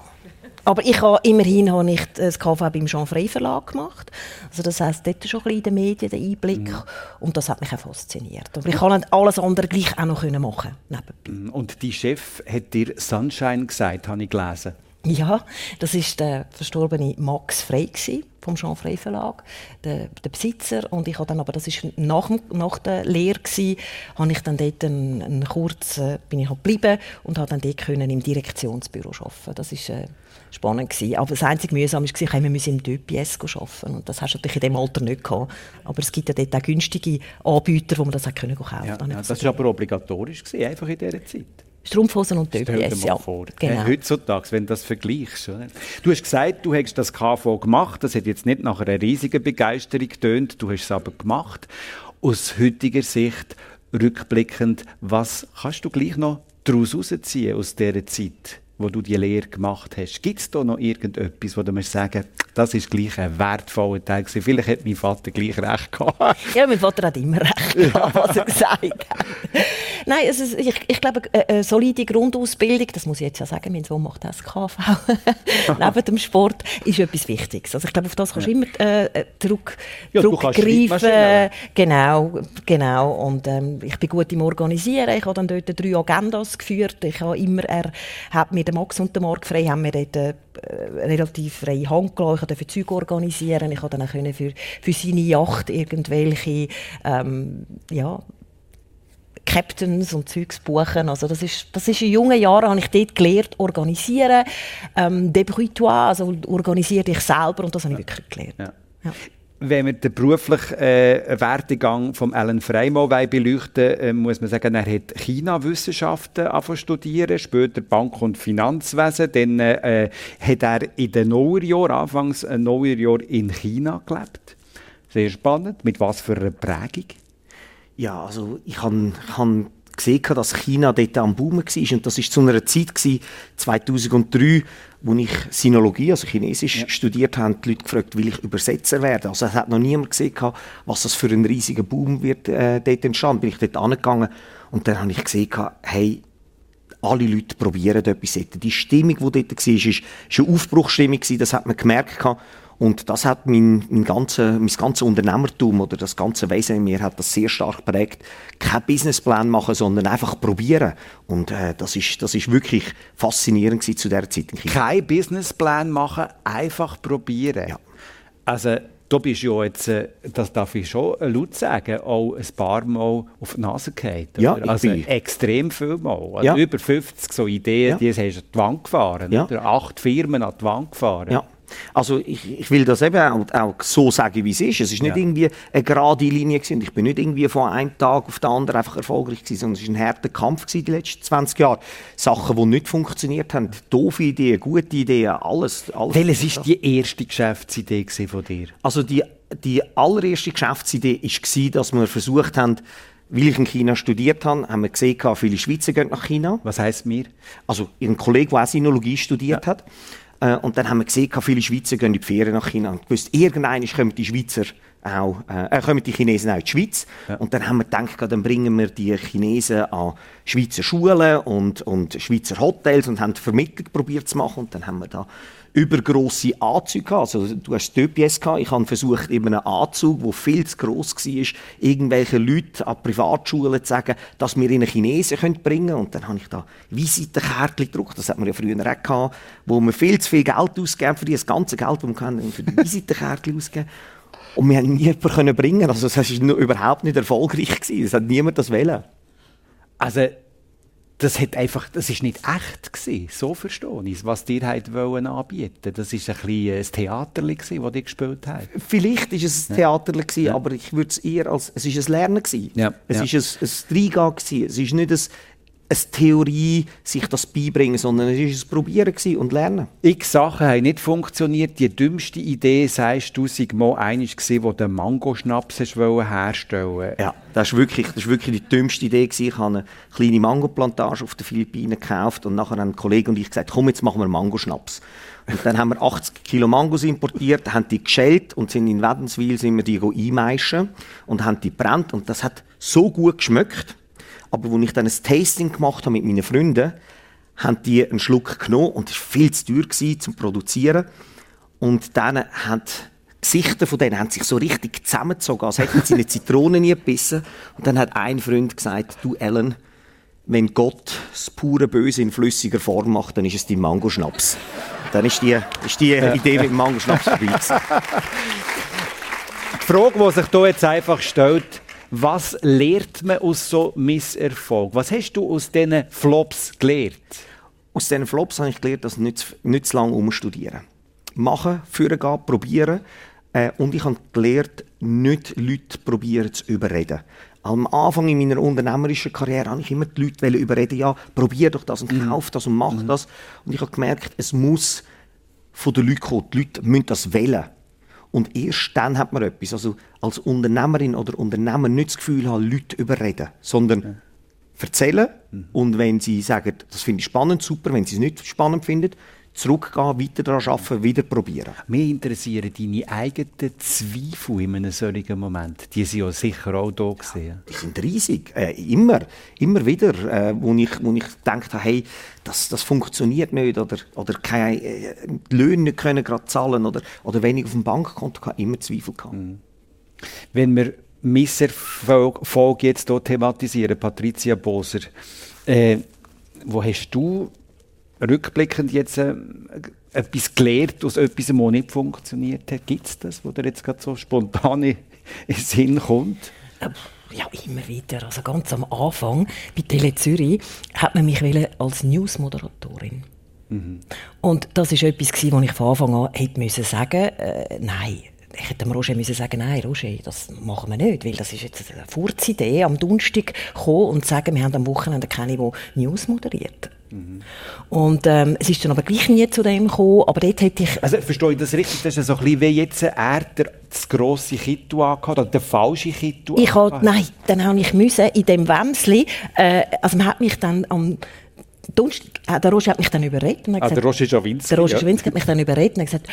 D: Aber ich habe, immerhin habe ich das KV beim Jean Frey Verlag gemacht. Also das heisst, dort schon ein bisschen in den Medien der Einblick. Und das hat mich auch fasziniert. Aber ich kann alles andere gleich auch noch machen nebenbei.
C: Und dein Chef hat dir Sunshine gesagt, habe ich gelesen.
D: Ja, das ist der verstorbene Max Frey vom Jean Frey Verlag, der, der Besitzer. Und ich habe dann, aber das ist nach, nach der Lehre gsi, habe ich dann dort einen, einen kurz, äh, bin ich halt geblieben und habe dann dort können im Direktionsbüro arbeiten. Das ist äh, spannend gsi. Aber das einzige mühsam war, ich wir müssen im DPS arbeiten und das hast du natürlich in dem Alter nicht gehabt. Aber es gibt ja dort auch günstige Anbieter, wo man das auch können kaufen.
C: Ja, ja, das war aber obligatorisch, gewesen, einfach in dieser Zeit.
D: Strumpfhosen und
C: mal
D: ja.
C: vor.
D: Genau.
C: Äh, heutzutage, wenn du das vergleichst. Oder? Du hast gesagt, du hast das KV gemacht. Das hat jetzt nicht nach einer riesigen Begeisterung getönt. Du hast es aber gemacht. Aus heutiger Sicht, rückblickend, was kannst du gleich noch daraus herausziehen aus dieser Zeit, wo du die Lehre gemacht hast? Gibt es da noch irgendetwas, wo du mir sagen das ist gleich ein wertvoller Teil gewesen. Vielleicht hat mein Vater gleich recht gehabt.
D: Ja, mein Vater hat immer recht, gehabt, was er gesagt hat. Nein, ist, ich, ich glaube, eine, eine solide Grundausbildung, das muss ich jetzt ja sagen, mein Sohn macht SKV, neben dem Sport, ist etwas Wichtiges. Also ich glaube, auf das kannst du immer äh, zurück,
C: Ja, kannst Schreibmaschine.
D: zurückgreifen. Genau, genau. Und ähm, ich bin gut im Organisieren. Ich habe dann dort drei Agendas geführt. Ich habe immer, er hat mir, der Max und der Marc Frey, haben mir dort äh, relativ freie Hand gelassen. Ich durfte Zeug organisieren. Ich konnte dann für, für seine Yacht irgendwelche, ähm, ja, Captains und Zeugs buchen. Also das ist, das ist in jungen Jahren habe ich dort gelernt, organisieren, ähm, débrouille-toi, also organisiere dich selber und das habe ich wirklich gelernt.
C: Ja.
D: Ja.
C: Wenn wir den beruflichen äh, Werdegang von Alan Freimal beleuchten äh, muss man sagen, er hat China-Wissenschaften studieren, später Bank- und Finanzwesen. Dann äh, hat er in den Nullerjahren, anfangs äh, Nullerjahr in China gelebt. Sehr spannend. Mit was für einer Prägung?
E: Ja, also ich habe gesehen, dass China dort am Boom war. Und das war zu einer Zeit, gewesen, 2003, wo ich Sinologie, also Chinesisch, studiert habe, die Leute gefragt, will ich Übersetzer werden. Also es hat noch niemand gesehen, was das für ein riesiger Boom wird äh, dort entstanden. Bin ich dort angegangen und dann habe ich gesehen, hey, alle Leute probieren etwas dort. Die Stimmung, die dort war, ist eine Aufbruchsstimmung, gewesen, das hat man gemerkt. gehabt. Und das hat mein, mein, ganze, mein ganze Unternehmertum oder das ganze Wesen in mir hat das sehr stark geprägt. Kein Businessplan machen, sondern einfach probieren. Und äh, das ist, das ist wirklich faszinierend zu dieser Zeit.
C: Kein Businessplan machen, einfach probieren.
E: Ja.
C: Also, du bist ja jetzt, äh, das darf ich schon laut sagen, auch ein paar Mal auf die Nase gefallen.
E: Ja,
C: also
E: bin-
C: extrem viel Mal. Also
E: Ja.
C: Über 50 so Ideen,
E: Ja.
C: die hast du an die Wand gefahren.
E: Ja.
C: Oder? Acht Firmen an die Wand gefahren.
E: Ja. Also ich, ich will das eben auch, auch so sagen, wie es ist. Es ist nicht
C: Ja.
E: irgendwie eine gerade Linie gewesen. Ich bin nicht irgendwie von einem Tag auf den anderen einfach erfolgreich gewesen, sondern es war ein harter Kampf gewesen, die letzten 20 Jahre. Sachen, die nicht funktioniert haben, doofe Ideen, gute Ideen, alles. alles
C: Welches war die erste Geschäftsidee von dir?
E: Also die, die allererste Geschäftsidee war, dass wir versucht haben, weil ich in China studiert habe, haben wir gesehen, viele Schweizer gehen nach China.
C: Was heisst mir?
E: Also ein Kollege, der auch Sinologie studiert hat. Äh, und dann haben wir gesehen, viele Schweizer gehen in die Ferien nach China. Und gewusst, irgendwann kommen die Schweizer auch, äh, kommen die Chinesen auch in die Schweiz. Und dann haben wir gedacht, dann bringen wir die Chinesen an Schweizer Schulen und, und Schweizer Hotels und haben die Vermittlung probiert zu machen. Und dann haben wir da übergrosse Anzüge gehabt. Also, du hast Töpies gehabt. Ich habe versucht, eben einen Anzug, der viel zu gross war, irgendwelchen Leuten an Privatschulen zu sagen, dass wir ihnen Chinesen bringen können. Und dann habe ich da Visitenkärtchen gedruckt. Das hat man ja früher auch gehabt, wo wir viel zu viel Geld ausgeben für das ganze Geld, das können, für die Visitenkärtchen ausgeben. Und wir haben niemanden bringen. Also, das war überhaupt nicht erfolgreich. Es hat niemand das wollen.
C: Also, das hat einfach, das ist nicht echt gewesen. So verstehe ich es, was dir halt wollen anbieten. Das ist ein bisschen ein Theater gewesen, das die gespielt haben.
E: Vielleicht war es ein Theater, gewesen, aber ich würde es eher als, es ist ein Lernen gewesen.
C: Ja,
E: Es
C: ja.
E: ist ein, ein Reingehen gewesen. Es ist nicht ein, eine Theorie, sich das beibringen, sondern es ist ein Probieren und Lernen.
C: X Sachen haben nicht funktioniert. Die dümmste Idee, sagst du, sei mal eine wo der Mangoschnaps hast wollen herstellen
E: Ja, das ist wirklich, das ist wirklich die dümmste Idee. Ich habe eine kleine Mangoplantage auf den Philippinen gekauft und nachher haben ein Kollege und ich gesagt, komm, jetzt machen wir Mangoschnaps. Und dann haben wir 80 Kilo Mangos importiert, haben die geschält und sind in Wädenswil sind wir die einmeischen und haben die brennt und das hat so gut geschmeckt. Aber als ich dann ein Tasting gemacht habe mit meinen Freunden, haben die einen Schluck genommen und es war viel zu teuer gewesen, zum Produzieren. Und dann hat die Gesichter von denen haben sich so richtig zusammengezogen, als hätten sie eine Zitrone nie gebissen. Und dann hat ein Freund gesagt, du Ellen, wenn Gott das pure Böse in flüssiger Form macht, dann ist es die Mangoschnaps. Dann ist die, ist die Idee mit dem Mangoschnaps vorbei.
C: Die Frage, die sich hier jetzt einfach stellt, was lernt man aus so Misserfolg? Was hast du aus diesen Flops gelernt?
E: Aus diesen Flops habe ich gelernt, dass nicht, nicht zu lange umstudieren. Machen, führen gehen, probieren. Äh, und ich habe gelernt, nicht Leute probieren zu überreden. Am Anfang in meiner unternehmerischen Karriere habe ich immer die Leute überreden, ja, probier doch das und kauf das und mach das. Und ich habe gemerkt, es muss von den Leuten kommen. Die Leute müssen das wählen. Und erst dann hat man etwas. Also als Unternehmerin oder Unternehmer nicht das Gefühl haben, Leute überreden, sondern erzählen. Und wenn sie sagen, das finde ich spannend, super. Wenn sie es nicht spannend finden, zurückgehen, weiter daran arbeiten, wieder probieren.
C: Mich interessieren deine eigenen Zweifel in einem solchen Moment. Die sind ja sicher auch da gesehen.
E: Die sind riesig. Äh, immer. Immer wieder. Äh, wo, ich, wo ich gedacht habe, hey, das, das funktioniert nicht. Oder, oder keine äh, die Löhne nicht können gerade zahlen. Oder, oder wenig auf dem Bankkonto. Habe immer Zweifel gehabt.
C: Wenn wir Misserfolg jetzt hier thematisieren, Patricia Boser, äh, wo hast du rückblickend jetzt äh, etwas gelernt aus etwas, das nicht funktioniert hat? Gibt es das, wo dir jetzt gerade so spontan in den Sinn kommt?
D: Ja, immer wieder. Also ganz am Anfang bei Tele Zürich hat man mich als Newsmoderatorin. Und das ist etwas, wo ich von Anfang an hätte müssen sagen, äh, nein. Ich hätte dem Roger müssen sagen, nein, Roger, das machen wir nicht, weil das ist jetzt eine Furzidee, am Donnerstag kommen und sagen, wir haben am Wochenende keine, die News moderiert. Und ähm, es ist dann aber gleich nie zu dem gekommen, aber dort hätte ich
C: Also verstehe ich das richtig? Das ist so ein bisschen wie jetzt er der, das grosse Kittu angehabt oder der falsche Kittu
D: Ich halt, nein, dann habe ich müssen in dem Wemsli, äh, also man hat mich dann am Donnerstag, äh, der Roger hat mich dann überredet. Und hat
C: Ah, der
D: gesagt-
C: Roger Schawinski,
D: Der Roger
C: ja.
D: Schawinski hat mich dann überredet und hat gesagt,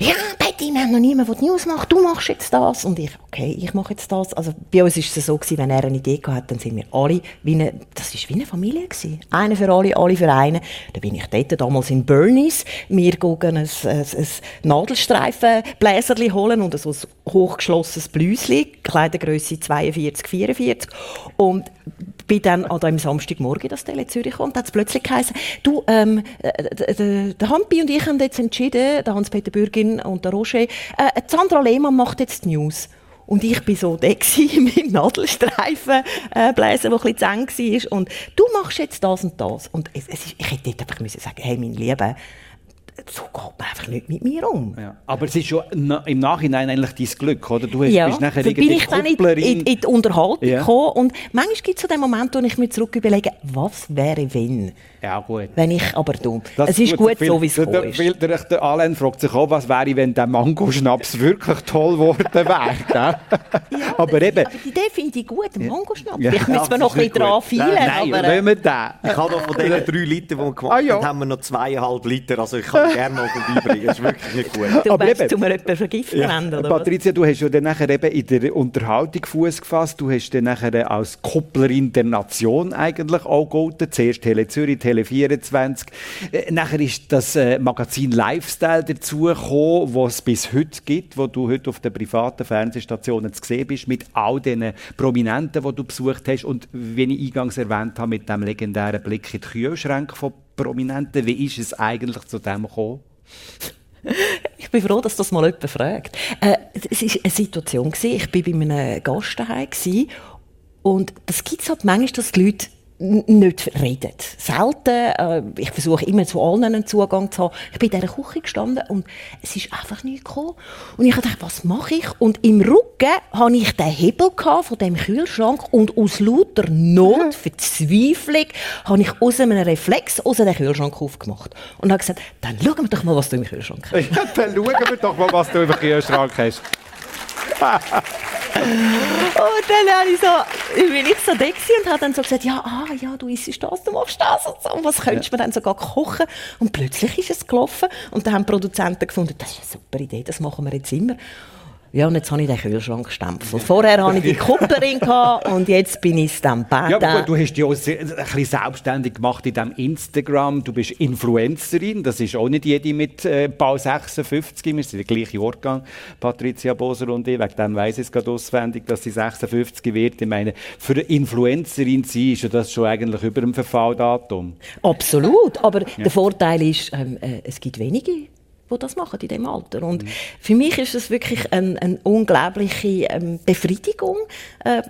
D: ja, Betty, wir haben noch niemanden, der die News macht, du machst jetzt das. Und ich, okay, ich mache jetzt das. Also bei uns ist es so gewesen, wenn er eine Idee hatte, dann sind wir alle wie eine, das ist wie eine Familie gewesen. Einer für alle, alle für einen. Da bin ich dort damals in Bernies. Wir gehen ein, ein, ein Nadelstreifenbläserli holen und so ein hochgeschlossenes Blüsli, Kleidergröße 42, 44. Und bin dann an dem Samstagmorgen das Tele Zürich gekommen und hat es plötzlich geheißen, du, ähm, äh, d- der Hampi und ich haben jetzt entschieden, der Hans-Peter Bürgin und der Roger, äh, Sandra Lehmann macht jetzt die News. Und ich bin so gewesen, mit dem Nadelstreifen äh, bläser, der ein bisschen zu eng war. Und du machst jetzt das und das. Und es, es ist, ich hätte dort einfach müssen sagen, hey, mein Lieber, so geht man einfach nicht mit mir um.
C: Ja. Aber es ist schon im Nachhinein eigentlich dein Glück, oder? Du hast,
D: ja,
C: bist nachher
D: bin ich dann in, in, in die Unterhaltung ja. gekommen und manchmal gibt es so den Moment, wo ich mir zurück überlege, was wäre, wenn?
C: Ja, gut.
D: Wenn ich aber dumm. Es ist gut, so wie es
C: ist. Der, der, der Alain fragt sich auch, was wäre, wenn der Mangoschnaps wirklich toll geworden wäre. ja, aber eben...
D: Aber die Idee finde ich gut, Mangoschnaps. Ja. Vielleicht müssen wir noch ein bisschen dran feilen.
E: Nein, aber, nehmen wir den. Ich habe noch von diesen drei Litern, die wir gemacht ah, ja. haben, haben wir noch zweieinhalb Liter. Also ich kann gerne noch vorbeibringen. Das ist wirklich nicht gut.
D: Du aber willst zu mir jemanden vergiften ja.
C: oder Patricia, du hast ja dann nachher eben in der Unterhaltung Fuß gefasst. Du hast dann nachher als Kopplerin der Nation eigentlich auch gegolten. Zuerst Tele Zürich, Tele 24. Äh, nachher ist das äh, Magazin Lifestyle dazugekommen, was es bis heute gibt, wo du heute auf den privaten Fernsehstationen zu sehen bist, mit all den Prominenten, die du besucht hast. Und wie ich eingangs erwähnt habe, mit dem legendären Blick in die Kühlschränke von Prominenten. Wie ist es eigentlich zu dem gekommen?
D: Ich bin froh, dass das mal jemand fragt. Äh, es war eine Situation, ich war bei einem Gast daheim und das gibt es halt manchmal, dass die Leute nicht reden. Selten. Äh, ich versuche immer zu allen einen Zugang zu haben. Ich bin in dieser Küche gestanden und es ist einfach nichts gekommen. Und ich dachte, was mache ich? Und im Rücken hatte ich den Hebel von dem Kühlschrank und aus lauter Not, Verzweiflung, habe ich aus einem Reflex aus dem Kühlschrank aufgemacht. Und habe gesagt, dann schauen wir doch mal, was du im Kühlschrank hast.
C: Ja, dann schauen wir doch mal, was du im Kühlschrank hast.
D: und dann habe ich so, bin ich so da und habe dann so gesagt, ja, ah, ja, du isst das, du machst das und so. Und was könntest du ja. mir dann sogar kochen? Und plötzlich ist es gelaufen und dann haben die Produzenten gefunden, das ist eine super Idee, das machen wir jetzt immer. Ja, und jetzt habe ich den Kühlschrank gestempelt. Vorher hatte ich die Kupperin und jetzt bin ich dann Bäder.
C: Ja, aber gut, du hast dich auch ein bisschen selbstständig gemacht in diesem Instagram. Du bist Influencerin. Das ist auch nicht jede mit äh, Bau 56. Wir sind der gleiche Jahrgang, Patricia Boser und ich. Wegen dem weiss ich es gerade auswendig, dass sie 56 wird. Ich meine, für eine Influencerin zu sein, ist ja das schon eigentlich über dem Verfalldatum.
D: Absolut. Aber ja. der Vorteil ist, ähm, äh, es gibt wenige die das machen in dem Alter. Und mhm. für mich ist es wirklich eine, eine unglaubliche ähm, Befriedigung, äh,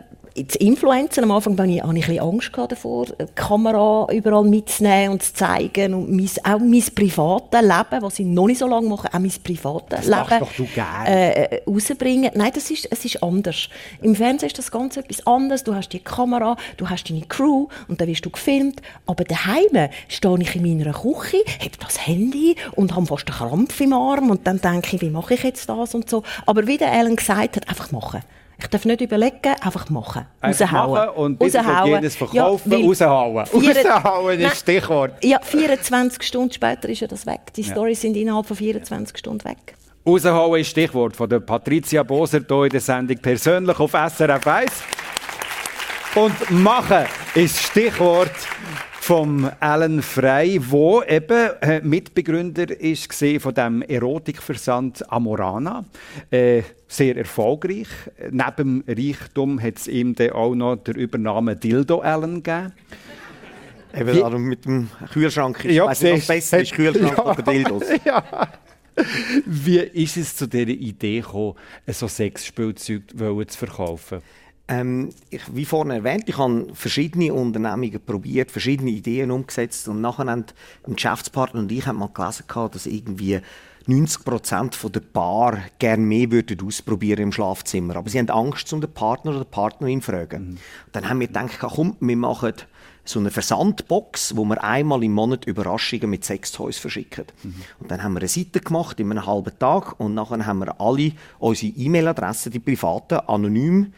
D: zu Influencer, am Anfang hatte ich, hatte ich ein bisschen Angst davor, die Kamera überall mitzunehmen und zu zeigen und mein, auch mein privates Leben, was ich noch nicht so lange mache, auch mein privates das Leben
C: doch du
D: äh, äh, rausbringen. Nein, das ist, es ist anders. Im Fernsehen ist das Ganze etwas anderes. Du hast die Kamera, du hast deine Crew und dann wirst du gefilmt. Aber daheim stehe ich in meiner Küche, habe das Handy und habe fast einen Krampf im Arm und dann denke ich, wie mache ich jetzt das und so. Aber wie der Alan gesagt hat, einfach machen. Ich darf nicht überlegen, einfach machen.
C: Einfach raushauen. und raushauen. jedes verkaufen, ja, raushauen. Raushauen ist Stichwort.
D: Ja, 24 Stunden später ist ja das weg. Die ja. Storys sind innerhalb von 24 Stunden weg.
C: Raushauen ist Stichwort von der Patricia Boser hier in der Sendung persönlich auf SRF 1. Und machen ist Stichwort vom Alan Frey, wo eben äh, Mitbegründer ist von dem Erotikversand Amorana. Äh, sehr erfolgreich. Neben dem Reichtum hat es ihm dann auch noch der Übernahme Dildo Alan gegeben.
E: Eben, also mit dem Kühlschrank ist ja, weiss nicht, besser ist, Kühlschrank ja, oder Dildos. Ja.
C: Wie ist es zu dieser Idee gekommen, so Sexspielzeug zu verkaufen?
E: Ähm, ich, wie vorhin erwähnt, ich habe verschiedene Unternehmungen probiert, verschiedene Ideen umgesetzt und nachher haben ein Geschäftspartner und ich haben mal gelesen, dass irgendwie 90 Prozent der Paar gerne mehr würden ausprobieren im Schlafzimmer. Aber sie haben Angst, um den Partner oder die Partnerin zu fragen. Mhm. Dann haben wir gedacht, komm, wir machen so eine Versandbox, wo wir einmal im Monat Überraschungen mit Sextoys verschicken. Mhm. Und dann haben wir eine Seite gemacht in einem halben Tag und nachher haben wir alle unsere E-Mail-Adressen, die privaten, anonym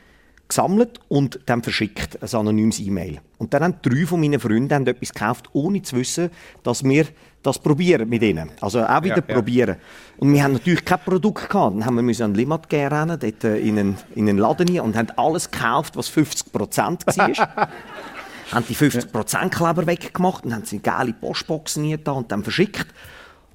E: gesammelt und dann verschickt, ein anonymes E-Mail. Und dann haben drei von meinen Freunden haben etwas gekauft, ohne zu wissen, dass wir das probieren mit ihnen. Also auch wieder ja, probieren. Ja. Und wir haben natürlich kein Produkt gehabt. Dann haben wir müssen an Limmat gehen rennen, dort äh, in einen, in einen Laden rein und haben alles gekauft, was 50 Prozent war. haben die 50 Prozent Kleber weggemacht und haben sie in geile Postboxen da und dann verschickt.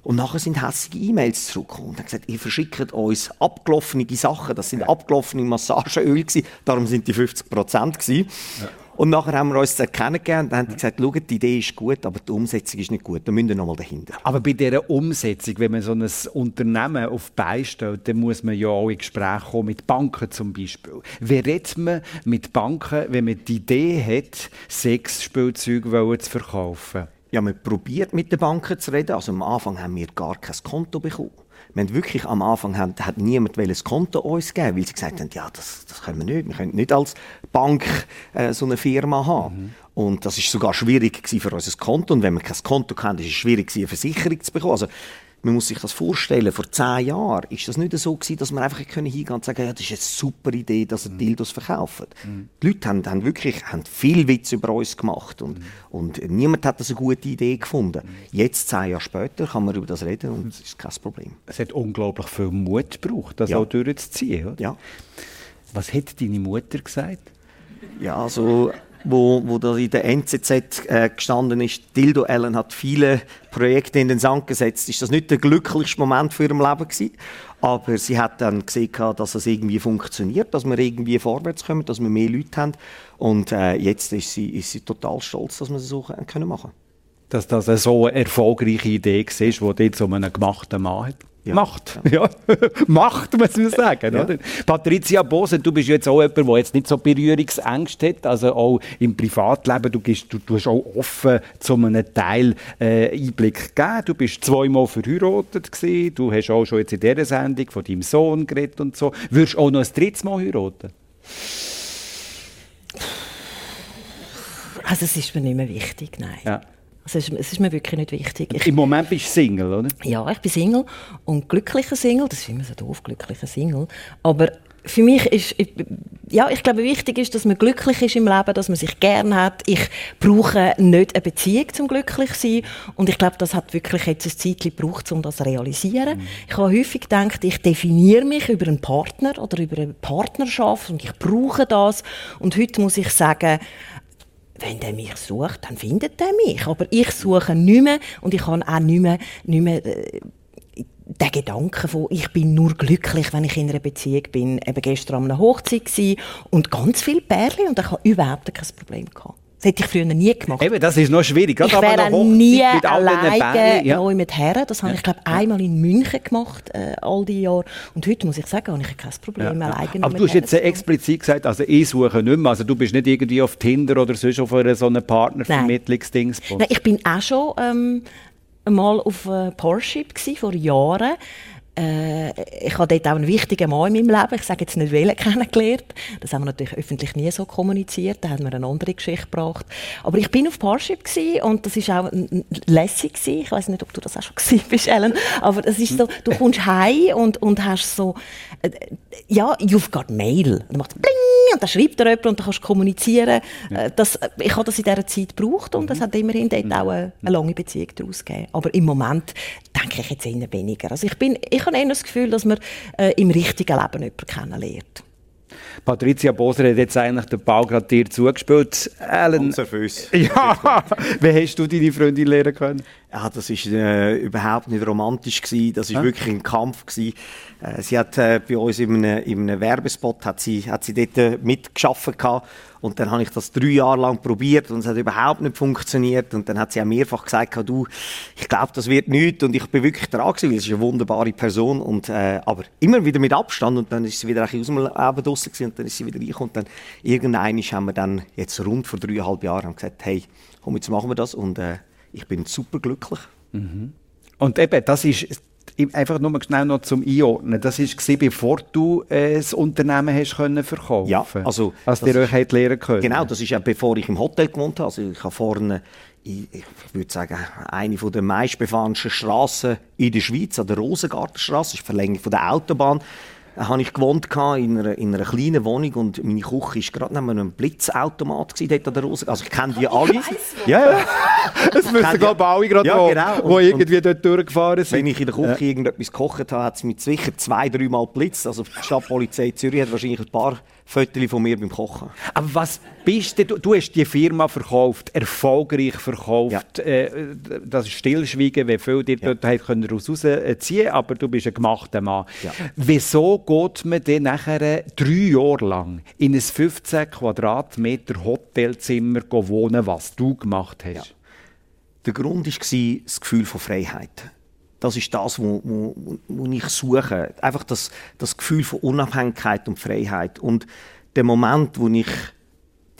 E: Und nachher sind hässliche E-Mails zurückgekommen und haben gesagt, ihr verschickt uns abgelaufene Sachen. Das sind abgelaufene Massageöl gewesen. Darum sind die 50 Prozent gewesen. Ja. Und nachher haben wir uns das kennengelernt und haben gesagt, schaut, die Idee ist gut, aber die Umsetzung ist nicht gut. Da müssen wir noch mal dahinter.
C: Aber bei dieser Umsetzung, wenn man so ein Unternehmen auf stellt, dann muss man ja auch in Gespräch kommen mit Banken zum Beispiel. Wie redet man mit Banken, wenn man die Idee hat, Sexspielzeuge zu verkaufen?
E: Ja, man probiert mit den Banken zu reden. Also am Anfang haben wir gar kein Konto bekommen. Wir haben wirklich am Anfang haben, hat niemand ein Konto uns geben, weil sie gesagt haben, ja, das, das können wir nicht. Wir können nicht als Bank äh, so eine Firma haben. Mhm. Und das ist sogar schwierig für unser Konto. Und wenn wir kein Konto haben, ist es schwierig, eine Versicherung zu bekommen. Also man muss sich das vorstellen, vor zehn Jahren ist das nicht so gewesen, dass man einfach hingehen und sagen, ja, das ist eine super Idee, dass er mhm. Dildos verkauft. Mhm. Die Leute haben, haben, wirklich haben viel Witz über uns gemacht und, mhm. und niemand hat das eine gute Idee gefunden. Mhm. Jetzt, zehn Jahre später, kann man über das reden und es ist kein Problem.
C: Es hat unglaublich viel Mut gebraucht, das ja. auch durchzuziehen, oder?
E: Ja.
C: Was hat deine Mutter gesagt?
E: Ja, also wo, wo da in der NZZ äh, gestanden ist, Dildo Ellen hat viele Projekte in den Sand gesetzt, ist das nicht der glücklichste Moment für ihrem Leben gewesen. Aber sie hat dann gesehen, dass es irgendwie funktioniert, dass wir irgendwie vorwärts kommen, dass wir mehr Leute haben. Und äh, jetzt ist sie, ist sie total stolz, dass wir es so können machen
C: Dass das eine so erfolgreiche Idee war, die jetzt um einen gemachten Mann hat ja. Macht. Ja. Macht, muss man sagen. Ja. Oder? Patricia Bose, du bist jetzt auch jemand, der jetzt nicht so Berührungsängste hat. Also auch im Privatleben, du, gibst, du, du hast auch offen zu einem Teil äh, Einblick gegeben. Du bist zweimal verheiratet gewesen. Du hast auch schon jetzt in dieser Sendung von deinem Sohn geredet und so. Würdest du auch noch ein drittes Mal heiraten?
D: Also es ist mir nicht mehr wichtig, nein. Ja. Also es, ist, es ist mir wirklich nicht wichtig.
C: Ich, Im Moment bist du Single, oder?
D: Ja, ich bin Single und glücklicher Single. Das ist immer so doof, glücklicher Single. Aber für mich ist, ja, ich glaube, wichtig ist, dass man glücklich ist im Leben, dass man sich gern hat. Ich brauche nicht eine Beziehung zum glücklich sein. Und ich glaube, das hat wirklich jetzt ein Zeitchen gebraucht, um das zu realisieren. Mhm. Ich habe häufig gedacht, ich definiere mich über einen Partner oder über eine Partnerschaft und ich brauche das. Und heute muss ich sagen, wenn der mich sucht, dann findet er mich. Aber ich suche nicht mehr und ich habe auch nicht mehr, nicht mehr äh, den Gedanken von, ich bin nur glücklich, wenn ich in einer Beziehung bin. Eben gestern an einer Hochzeit und ganz viele Pärchen und ich habe überhaupt kein Problem gehabt. Das hätte ich früher nie gemacht.
C: Eben, das ist noch schwierig.
D: ich wäre nie alleine ja. neu mit Herren. Das habe ja. ich, glaube einmal in München gemacht, äh, all die Jahre. Und heute muss ich sagen, habe ich kein Problem ja. alleine
C: Aber du hast jetzt explizit gesagt, also ich suche nicht mehr. Also du bist nicht irgendwie auf Tinder oder sonst auf einer so einem Partnervermittlungsdings.
D: Nein, ich bin auch schon ähm, mal auf äh, Parship vor Jahren äh, ich habe dort auch einen wichtigen Mann in meinem Leben, ich sage jetzt nicht wählen, kennengelernt. Das haben wir natürlich öffentlich nie so kommuniziert, da haben wir eine andere Geschichte gebracht. Aber ich bin auf Parship und das ist auch lässig gewesen. Ich weiß nicht, ob du das auch schon gewesen bist, Ellen, aber es ist so, du kommst heim und, und hast so, ja, you've got mail. Und dann macht bling und dann schreibt er jemand und dann kannst du kommunizieren. Ja. Äh, das, ich habe das in dieser Zeit gebraucht und es mhm. hat immerhin dort auch eine, eine lange Beziehung daraus gegeben. Aber im Moment denke ich jetzt eher weniger. Also ich, bin, ich habe eher das Gefühl, dass man äh, im richtigen Leben jemanden kennenlernt.
C: Patricia Boser hat jetzt eigentlich den Ball gerade dir zugespielt.
E: Alan, Ganz nervös.
C: Ja, wie hast du deine Freundin lernen können?
E: Ja, das war äh, überhaupt nicht romantisch gewesen. Das war ja? wirklich ein Kampf gewesen. Äh, sie hat äh, bei uns in einem, in einem Werbespot hat sie, hat sie dort äh, mitgeschafft gehabt. Und dann habe ich das drei Jahre lang probiert und es hat überhaupt nicht funktioniert. Und dann hat sie auch mehrfach gesagt, du, ich glaube, das wird nichts. Und ich bin wirklich dran gewesen, weil sie ist eine wunderbare Person. Und, äh, aber immer wieder mit Abstand. Und dann ist sie wieder aus dem Leben draussen gewesen, und dann ist sie wieder reingekommen. Und dann irgendwann haben wir dann jetzt rund vor dreieinhalb Jahren gesagt, hey, komm, jetzt machen wir das. Und äh, ich bin super glücklich.
C: Mhm. Und eben, das ist einfach nur schnell noch zum Einordnen. Das war, bevor du äh, das Unternehmen hast können verkaufen
E: Ja, also...
C: Als ihr euch habt lernen können.
E: Genau, das ist ja bevor ich im Hotel gewohnt habe. Also ich habe vorne, ich, ich würde sagen, eine der meistbefahrensten Straßen in der Schweiz, an der Rosengartenstraße, ist die Verlängerung von der Autobahn habe ich gewohnt in einer, in einer kleinen Wohnung und meine Küche war gerade neben einem Blitzautomat dort an der Rose. Also ich kenne die alle.
C: Ja, ja. Das müssen glaube ich alle gerade, ja, genau. wo, wo irgendwie dort durchgefahren sind.
E: Wenn ich in der Küche ja. irgendetwas gekocht habe, hat es mit sicher zwei, dreimal blitzt. Also die Stadtpolizei Zürich hat wahrscheinlich ein paar Fotos von mir beim Kochen.
C: Aber was bist du? Du hast die Firma verkauft, erfolgreich verkauft. Ja. Äh, das ist Stillschweigen, wie viel dir ja. dort können rausziehen aber du bist ein gemachter Mann. Ja. Wieso geht man dann nachher drei Jahre lang in ein 15 Quadratmeter Hotelzimmer wohnen, was du gemacht hast? Ja.
E: Der Grund war das Gefühl von Freiheit. Das ist das, was ich suche. Einfach das, das Gefühl von Unabhängigkeit und Freiheit. Und der Moment, wo ich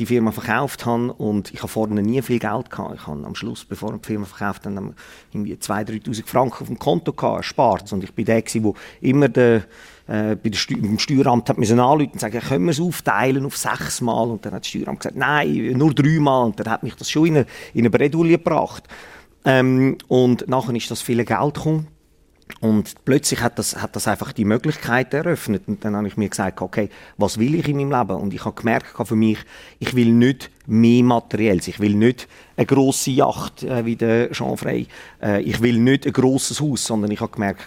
E: die Firma verkauft habe und ich habe vorne nie viel Geld gehabt. Ich habe am Schluss, bevor ich die Firma verkauft habe, irgendwie 2'000, 3'000 Franken auf dem Konto gehabt, erspart. Und ich bin der der immer der, äh, bei der Steu beim Steueramt hat müssen anrufen und sagen, können wir es aufteilen auf sechs Mal? Und dann hat das Steueramt gesagt, nein, nur drei Mal. Und dann hat mich das schon in eine, in eine Bredouille gebracht. Ähm, und nachher ist das viele Geld gekommen. Und plötzlich hat das, hat das einfach die Möglichkeit eröffnet. Und dann habe ich mir gesagt, okay, was will ich in meinem Leben? Und ich habe gemerkt für mich, ich will nicht mehr Materielles. Ich will nicht eine grosse Yacht äh, wie der Jean Frey. Äh, ich will nicht ein grosses Haus, sondern ich habe gemerkt,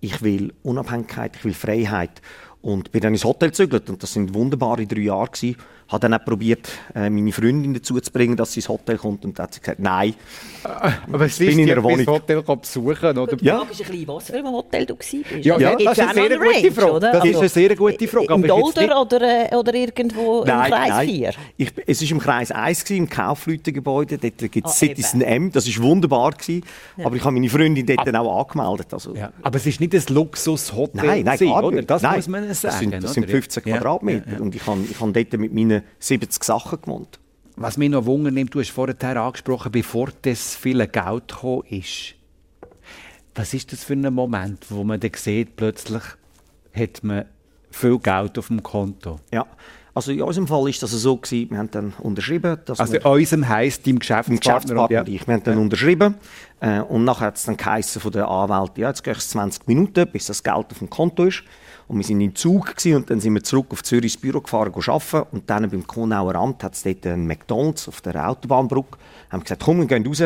E: ich will Unabhängigkeit, ich will Freiheit. Und bin dann ins Hotel gezügelt und das sind wunderbare drei Jahre gewesen. Habe dann auch probiert, äh, meine Freundin dazu zu bringen, dass sie ins Hotel kommt und dann hat sie gesagt, nein.
C: Äh, aber es ist in ihrer Wohnung. Hotel besuchen oder?
D: Ja. Die Frage ist was für ein Hotel du warst.
C: Ja, ja, das ist eine sehr gute Frage. Das also, ist eine sehr gute Frage.
D: Im Dolder oder, äh, oder irgendwo nein, im Kreis nein. 4?
E: Ich, es war im Kreis 1, gewesen, im Kaufleutengebäude. Dort gibt es oh, Citizen eben. M. Das war wunderbar. Gewesen, ja. Aber ich habe meine Freundin dort dann auch angemeldet. Also,
C: ja. Aber es ist nicht ein Luxushotel.
E: Nein, nein,
C: gar
E: nicht.
C: Oder? Das nein. muss man sagen. Das
E: sind, das sind 15 Quadratmeter. Und ich habe, ich habe dort mit meinen 70 Sachen Sachen gewohnt.
C: Was mich noch Wunder nimmt, du hast vorher angesprochen, bevor das viele Geld gekommen ist. Was ist das für ein Moment, wo man dann sieht, plötzlich hat man viel Geld auf dem Konto?
E: Ja, also in unserem Fall ist das so gewesen, wir haben dann unterschrieben.
C: also in unserem heisst deinem Geschäftspartner,
E: und ich, wir haben dann ja. unterschrieben äh, und nachher hat es dann geheißen von der Anwältin, ja, jetzt geht es 20 Minuten, bis das Geld auf dem Konto ist. Und wir sind im Zug und dann sind wir zurück auf Zürich ins Büro gefahren, arbeiten. Und dann beim Konauer Amt hat es dort einen McDonalds auf der Autobahnbrücke. Haben gesagt, komm, wir gehen raus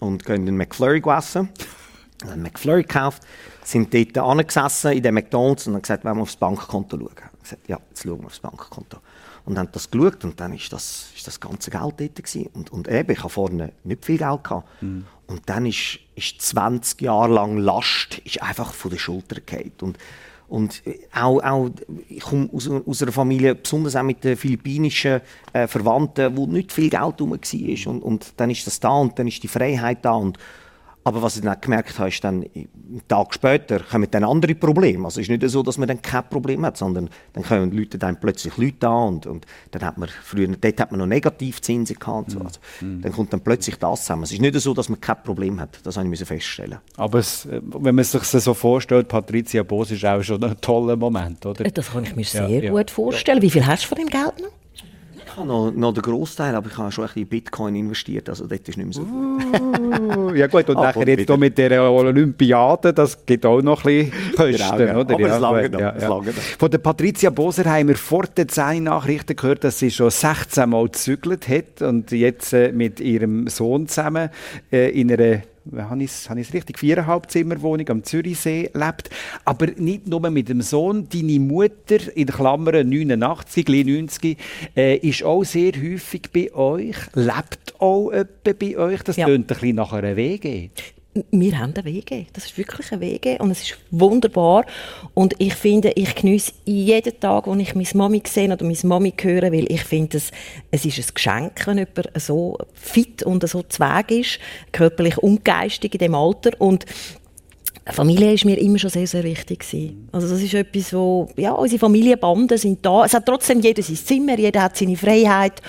E: und gehen einen McFlurry essen. Wir haben McFlurry gekauft, sind dort angesessen in dem McDonalds und haben gesagt, wollen wir aufs Bankkonto schauen. Ich gesagt, ja, jetzt schauen wir aufs Bankkonto. Und haben das geschaut und dann ist das, ist das ganze Geld dort gewesen. Und, und eben, ich habe vorne nicht viel Geld gehabt. Mhm. Und dann ist, ist 20 Jahre lang Last ist einfach von der Schulter gefallen. Und und auch, auch ich komme aus, aus einer Familie, besonders auch mit den philippinischen äh, Verwandten, wo nicht viel Geld herum war. Und, und dann ist das da und dann ist die Freiheit da. Und, aber was ich dann gemerkt habe, ist dann, einen Tag später kommen dann andere Probleme. Also es ist nicht so, dass man dann kein Problem hat, sondern dann kommen Leute dann plötzlich Leute an und, und dann hat man früher, dort hat man noch Negativzinsen gehabt. So. Mhm. Also, mm. Dann kommt dann plötzlich das zusammen. Es ist nicht so, dass man kein Problem hat. Das habe ich feststellen.
C: Aber es, wenn man sich so vorstellt, Patricia Bos ist auch schon ein toller Moment, oder?
D: Das kann ich mir sehr ja, gut vorstellen. Wie viel hast du von dem Geld noch?
E: Ich habe noch, noch den Großteil, aber ich habe schon ein bisschen in Bitcoin investiert, also dort ist nicht mehr so
C: uh, Ja gut, und ah, nachher jetzt wieder. mit der Olympiade, das gibt auch noch ein bisschen Kosten, genau, oder? Aber ja, lange noch, ja, ja. Von der Patricia Boser haben wir vor den Nachrichten gehört, dass sie schon 16 Mal gezügelt hat und jetzt äh, mit ihrem Sohn zusammen äh, in einer habe ich es richtig, viereinhalb Zimmerwohnung am Zürichsee lebt. Aber nicht nur mit dem Sohn. Deine Mutter, in Klammern 89, 90, äh, ist auch sehr häufig bei euch, lebt auch bei euch. Das ja. klingt ein bisschen nach einer WG
D: wir haben eine Wege. Das ist wirklich eine Wege und es ist wunderbar. Und ich finde, ich genieße jeden Tag, wo ich meine Mami sehe oder meine Mami höre, weil ich finde, es, es ist ein Geschenk, wenn jemand so fit und so zweig ist, körperlich und geistig in dem Alter. Und Familie ist mir immer schon sehr, sehr wichtig gewesen. Also das ist etwas, wo, ja, unsere Familienbanden sind da. Es hat trotzdem jeder sein Zimmer, jeder hat seine Freiheit.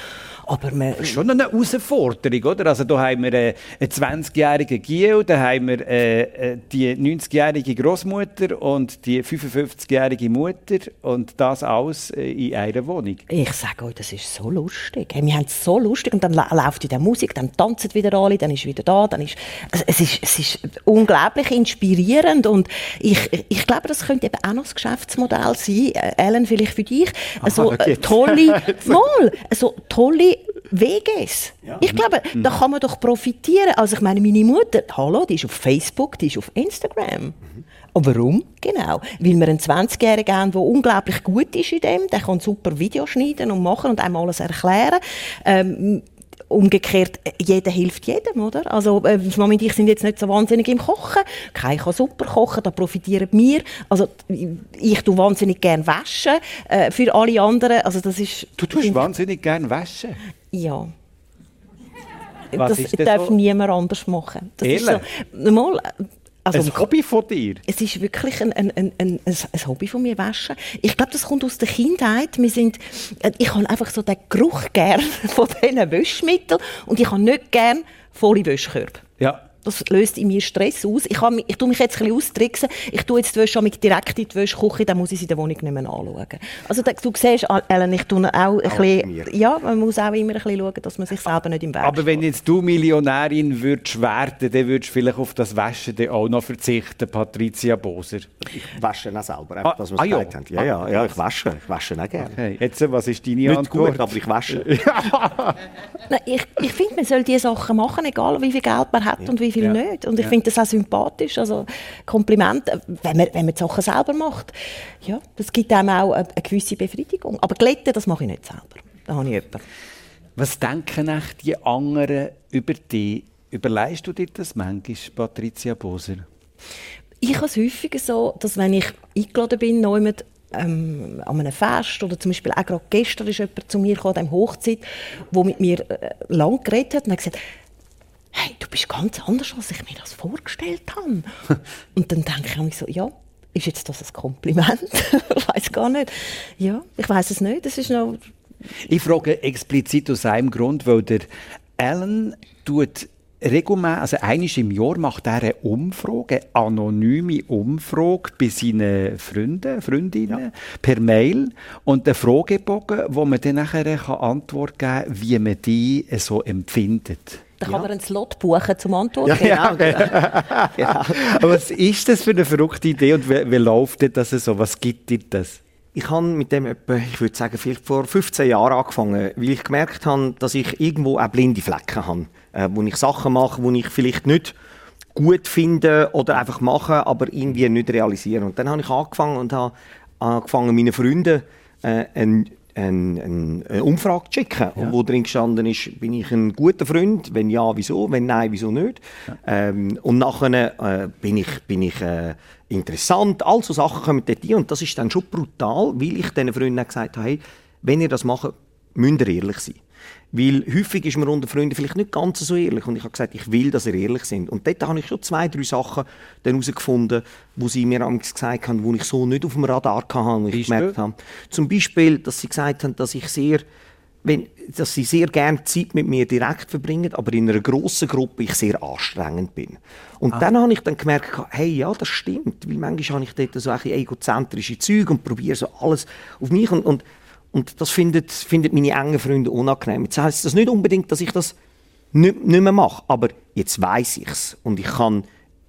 D: Aber man,
C: das ist schon eine Herausforderung, oder? Also da haben wir äh, einen 20-jährigen Gio, da haben wir äh, äh die 90-jährige Großmutter und die 55-jährige Mutter und das alles äh, in einer Wohnung.
D: Ich sage euch, das ist so lustig. wir haben es so lustig und dann läuft wieder Musik, dann tanzen wieder alle, dann ist wieder da, dann ist also es ist es ist unglaublich inspirierend und ich, ich glaube, das könnte eben auch noch das Geschäftsmodell sein, Ellen, vielleicht für dich. Also Aha, tolle, mal, also tolle WGs. Ja. Ich glaube, mhm. da kann man doch profitieren. Also ich meine, meine Mutter, hallo, die ist auf Facebook, die ist auf Instagram. Mhm. Und warum? Genau. Weil wir einen 20-Jährigen haben, der unglaublich gut ist in dem. Der kann super Videos schneiden und machen und einem alles erklären. Ähm, umgekehrt, jeder hilft jedem, oder? Also, äh, Mami und ich sind jetzt nicht so wahnsinnig im Kochen. Kein kann super kochen, da profitieren wir. Also, ich tue wahnsinnig gerne waschen, äh, für alle anderen. Also, das ist...
C: Du tust wahnsinnig gerne waschen?
D: Ja. Was das darf so? niemand anders machen. Das Ehrlich? ist so, mal, Also,
C: ein Hobby von dir?
D: Es ist wirklich ein, ein, ein, ein, ein Hobby von mir, Waschen. Ich glaube, das kommt aus der Kindheit. Wir sind, äh, ich habe einfach so den Geruch gern von diesen Wäschmitteln und ich habe nicht gern volle Wäschkörbe.
C: Ja.
D: Das löst in mir Stress aus. Ich, mich- ich tue mich jetzt ein bisschen austricksen. Ich tue jetzt die Wäsche mit direkt in die Wäschküche, dann muss ich sie in der Wohnung nicht mehr anschauen. Also da- du siehst, Ellen, ich tue auch ein bisschen, ja, man muss auch immer ein bisschen schauen, dass man sich selber nicht im Weg
C: Aber wenn jetzt du Millionärin würdest werden, dann würdest du vielleicht auf das Waschen dann auch noch verzichten, Patricia Boser.
E: Ich wasche auch selber, einfach,
C: Ah,
E: dass wir
C: ah,
E: es
C: ja.
E: gesagt haben. Ja, ja, ja, ich wasche. Ich wasche auch gerne.
C: Hey, jetzt, was ist deine
E: Nicht
C: Antwort?
E: gut, aber ich wasche.
D: Nein, ich, ich finde, man soll diese Sachen machen, egal wie viel Geld man hat und wie viel
C: Ja.
D: nicht. Und ich
C: Ja.
D: finde das auch sympathisch. Also Kompliment, äh, wenn man, wenn man die Sachen selber macht. Ja, das gibt einem auch eine, eine gewisse Befriedigung. Aber glätten, das mache ich nicht selber. Da habe ich jemanden.
C: Was denken echt die anderen über dich? Überleist du dir das manchmal, Patricia Boser?
D: Ich habe es häufig so, dass wenn ich eingeladen bin, jemand, ähm, an einem Fest oder zum Beispiel auch gerade gestern ist jemand zu mir gekommen, an Hochzeit, der mit mir äh, lang geredet hat und hat gesagt, hey, du bist ganz anders, als ich mir das vorgestellt habe. und dann denke ich mir so, ja, ist jetzt das ein Kompliment? ich weiß gar nicht. Ja, ich weiß es nicht. Das ist noch
C: Ich frage explizit aus einem Grund, weil der Alan tut regelmäßig, also einmal im Jahr macht er eine Umfrage, eine anonyme Umfrage bei seinen Freunden, Freundinnen per Mail und einen Fragebogen, wo man dann nachher kann Antwort geben kann, wie man die so empfindet.
D: Da kann man einen Slot buchen zum Antworten.
C: Ja, Aber was ist das für eine verrückte Idee und wie, wie läuft denn das so? Was gibt dir das?
E: Ich habe mit dem etwa, ich würde sagen, vielleicht vor 15 Jahren angefangen, weil ich gemerkt habe, dass ich irgendwo auch blinde Flecken habe, äh, wo ich Sachen mache, wo ich vielleicht nicht gut finde oder einfach mache, aber irgendwie nicht realisieren. Und dann habe ich angefangen und habe angefangen, meinen Freunden äh, ein ein, ein, eine Umfrage zu schicken, wo drin gestanden ist, bin ich ein guter Freund? Wenn ja, wieso? Wenn nein, wieso nicht? Ähm, und nachher äh, bin ich, bin ich äh, interessant. All so Sachen kommen dort rein. Und das ist dann schon brutal, weil ich diesen Freunden gesagt habe, hey, wenn ihr das macht, müsst ihr ehrlich sein. Weil häufig ist man unter Freunden vielleicht nicht ganz so ehrlich. Und ich habe gesagt, ich will, dass ihr ehrlich sind. Und dort habe ich schon zwei, drei Sachen dann herausgefunden, wo sie mir gesagt haben, wo ich so nicht auf dem Radar hatte. Und ich
C: Beispiel?
E: gemerkt habe, zum Beispiel, dass sie gesagt haben, dass ich sehr, wenn, dass sie sehr gerne Zeit mit mir direkt verbringen, aber in einer grossen Gruppe ich sehr anstrengend bin. Und dann habe ich dann gemerkt, hey, ja, das stimmt. Weil manchmal habe ich dort so ein egozentrische Züge und probiere so alles auf mich und, und und das findet, findet meine engen Freunde unangenehm. Jetzt heisst das nicht unbedingt, dass ich das nicht, nicht mehr mache, aber jetzt weiß ich es und ich kann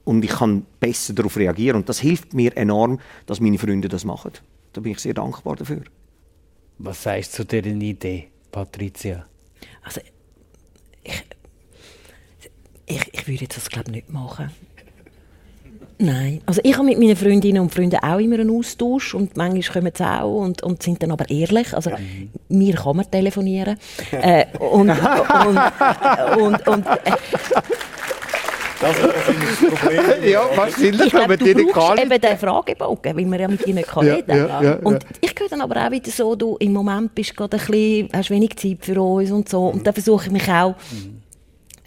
E: und ich kann besser darauf reagieren und das hilft mir enorm, dass meine Freunde das machen. Da bin ich sehr dankbar dafür.
C: Was sagst du zu dieser Idee, Patricia?
D: Also, ich, ich, ich würde jetzt das, glaube nicht machen. Nein. Also ich habe mit meinen Freundinnen und Freunden auch immer einen Austausch und manchmal kommen sie auch und, und sind dann aber ehrlich. Also mir kann man telefonieren. äh, und, und, und, und, äh,
C: Ja, wahrscheinlich,
D: ich glaube, du brauchst eben den Fragebogen, weil man ja mit ihnen nicht kann
C: Ja,
D: reden
C: ja, ja,
D: Und ich höre dann aber auch wieder so, du im Moment bist gerade ein bisschen, hast wenig Zeit für uns und so. Und dann versuche ich mich auch,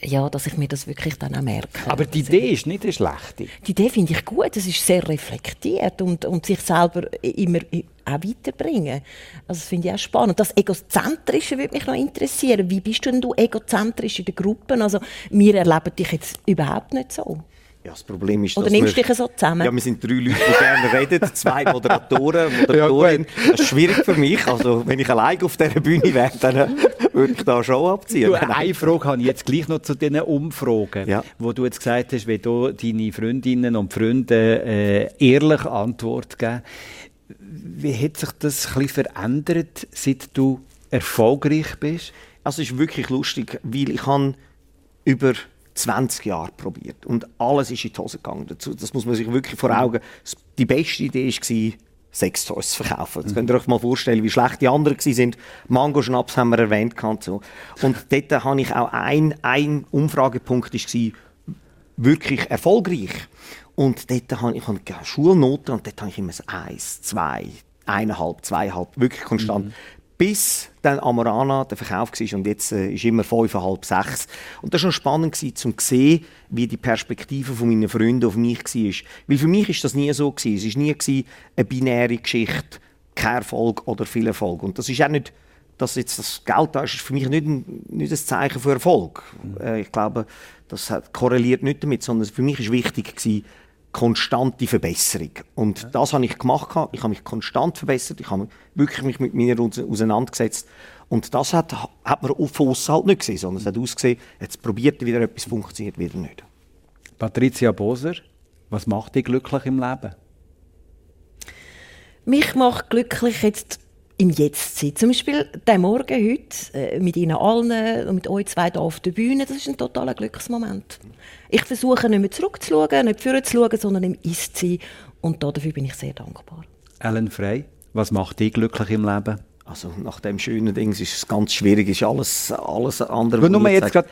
D: ja, dass ich mir das wirklich dann auch merke.
C: Aber die Idee ist nicht eine schlechte.
D: Die Idee finde ich gut, es ist sehr reflektiert und, und sich selber immer auch weiterbringen. Also das finde ich auch spannend. Das Egozentrische würde mich noch interessieren. Wie bist du denn du egozentrisch in den Gruppen? Also wir erleben dich jetzt überhaupt nicht so.
E: Ja, das Problem ist,
D: Oder
E: dass
D: nimmst du
E: wir-
D: dich so zusammen?
E: Ja, wir sind drei Leute, die gerne reden, zwei Moderatoren, Moderatorin. das ist schwierig für mich. Also, wenn ich allein auf dieser Bühne wäre, dann äh, würde ich da schon abziehen.
C: Du, eine Frage habe ich jetzt gleich noch zu diesen Umfragen,
E: Ja.
C: wo du jetzt gesagt hast, wenn du deine Freundinnen und Freunde äh, ehrlich Antwort geben. Wie hat sich das ein bisschen verändert, seit du erfolgreich bist?
E: Also, es ist wirklich lustig, weil ich habe über 20 Jahre probiert und alles ist in die Hose gegangen. Dazu, das muss man sich wirklich vor Augen. Die beste Idee war, Sextoys zu verkaufen. Jetzt könnt ihr euch mal vorstellen, wie schlecht die anderen waren. Mango-Schnaps haben wir erwähnt. gehabt, So. Und dort habe ich auch ein, ein Umfragepunkt war, wirklich erfolgreich. Und dort habe ich habe Schulnoten und dort habe ich immer so eins, zwei, eineinhalb, zweieinhalb, wirklich konstant. Bis dann Amorana der Verkauf war und jetzt äh, ist immer fünf, halb sechs. Und das war schon spannend gewesen, zu sehen, wie die Perspektive von meinen Freunden auf mich war. Weil für mich ist das nie so gewesen. Es war nie gewesen, eine binäre Geschichte, kein Erfolg oder viel Erfolg. Und das ist auch nicht, dass jetzt das Geld da ist, ist für mich nicht ein, nicht ein Zeichen für Erfolg. Äh, ich glaube, das korreliert nicht damit, sondern für mich ist wichtig gewesen, konstante Verbesserung. Und ja. das habe ich gemacht. Ich habe mich konstant verbessert. Ich habe wirklich mich mit mir auseinandergesetzt. Und das hat, hat man auf aussen halt nicht gesehen, sondern es hat ausgesehen, jetzt probiert wieder etwas, funktioniert wieder nicht.
C: Patricia Boser, was macht dich glücklich im Leben?
D: Mich macht glücklich jetzt im Jetzt sein. Zum Beispiel der Morgen heute äh, mit Ihnen allen und mit euch zwei hier auf der Bühne, das ist ein totaler Glücksmoment. Ich versuche nicht mehr zurückzuschauen, nicht vorzuschauen, sondern im Ist zu sein. Und dafür bin ich sehr dankbar.
C: Ellen Frey, was macht dich glücklich im Leben?
E: Also nach dem schönen Ding ist es ganz schwierig, ist alles, alles andere.
C: Wenn nur jetzt gerade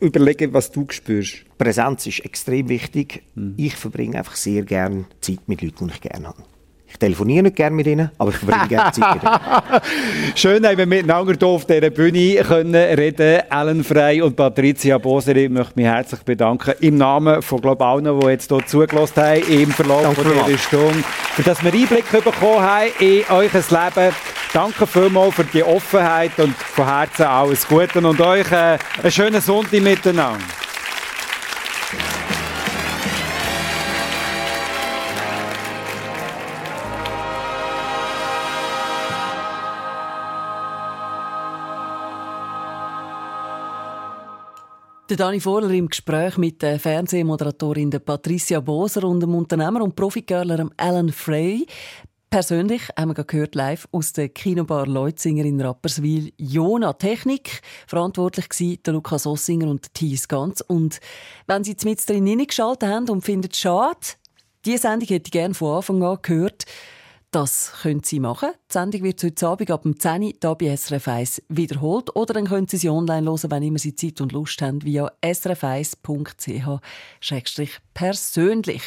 C: überlegen, was du spürst.
E: Präsenz ist extrem wichtig. Mhm. Ich verbringe einfach sehr gerne Zeit mit Leuten, die ich gerne habe. Ich telefoniere nicht gerne mit ihnen, aber ich verbringe gerne Zeit mit ihnen.
C: Schön, dass wir miteinander hier auf dieser Bühne können reden Ellen Frey und Patricia Boser. Ich möchte mich herzlich bedanken im Namen von glaub, allen, die jetzt hier zugelassen haben im Verlauf Danke von dieser Stunde, für dass wir Einblick bekommen haben in euer Leben. Danke vielmals für die Offenheit und von Herzen alles Gute und euch äh, einen schönen Sonntag miteinander.
F: Der Dani Vorler im Gespräch mit der Fernsehmoderatorin Patricia Boser und dem Unternehmer und Profikörler Alan Frey. Persönlich haben wir gehört live aus der Kinobar Leutzinger in Rapperswil. Jona Technik, verantwortlich war der Lukas Ossinger und Thies Ganz. Und wenn Sie jetzt mit drin hineingeschaltet haben und finden es schade, diese Sendung hätte ich gerne von Anfang an gehört, das können Sie machen. Die Sendung wird heute Abend ab dem 10 Uhr bei SRF 1 wiederholt. Oder dann können Sie sie online hören, wenn immer Sie Zeit und Lust haben, via srf1.ch-persönlich.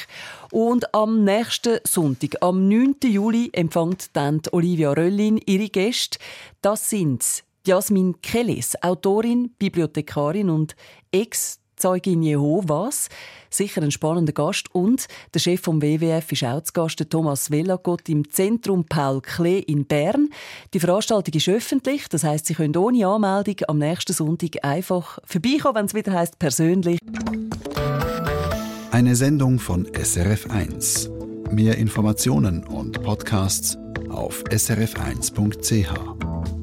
F: Und am nächsten Sonntag, am 9. Juli, empfängt dann Olivia Röllin ihre Gäste. Das sind Jasmin Kellis, Autorin, Bibliothekarin und Ex- Zeugin Jehovas. Sicher ein spannender Gast. Und der Chef vom WWF ist auch zu Gast, Thomas Vellagott im Zentrum Paul Klee in Bern. Die Veranstaltung ist öffentlich, das heißt, Sie können ohne Anmeldung am nächsten Sonntag einfach vorbeikommen, wenn es wieder heißt persönlich.
A: Eine Sendung von SRF1. Mehr Informationen und Podcasts auf srf1.ch.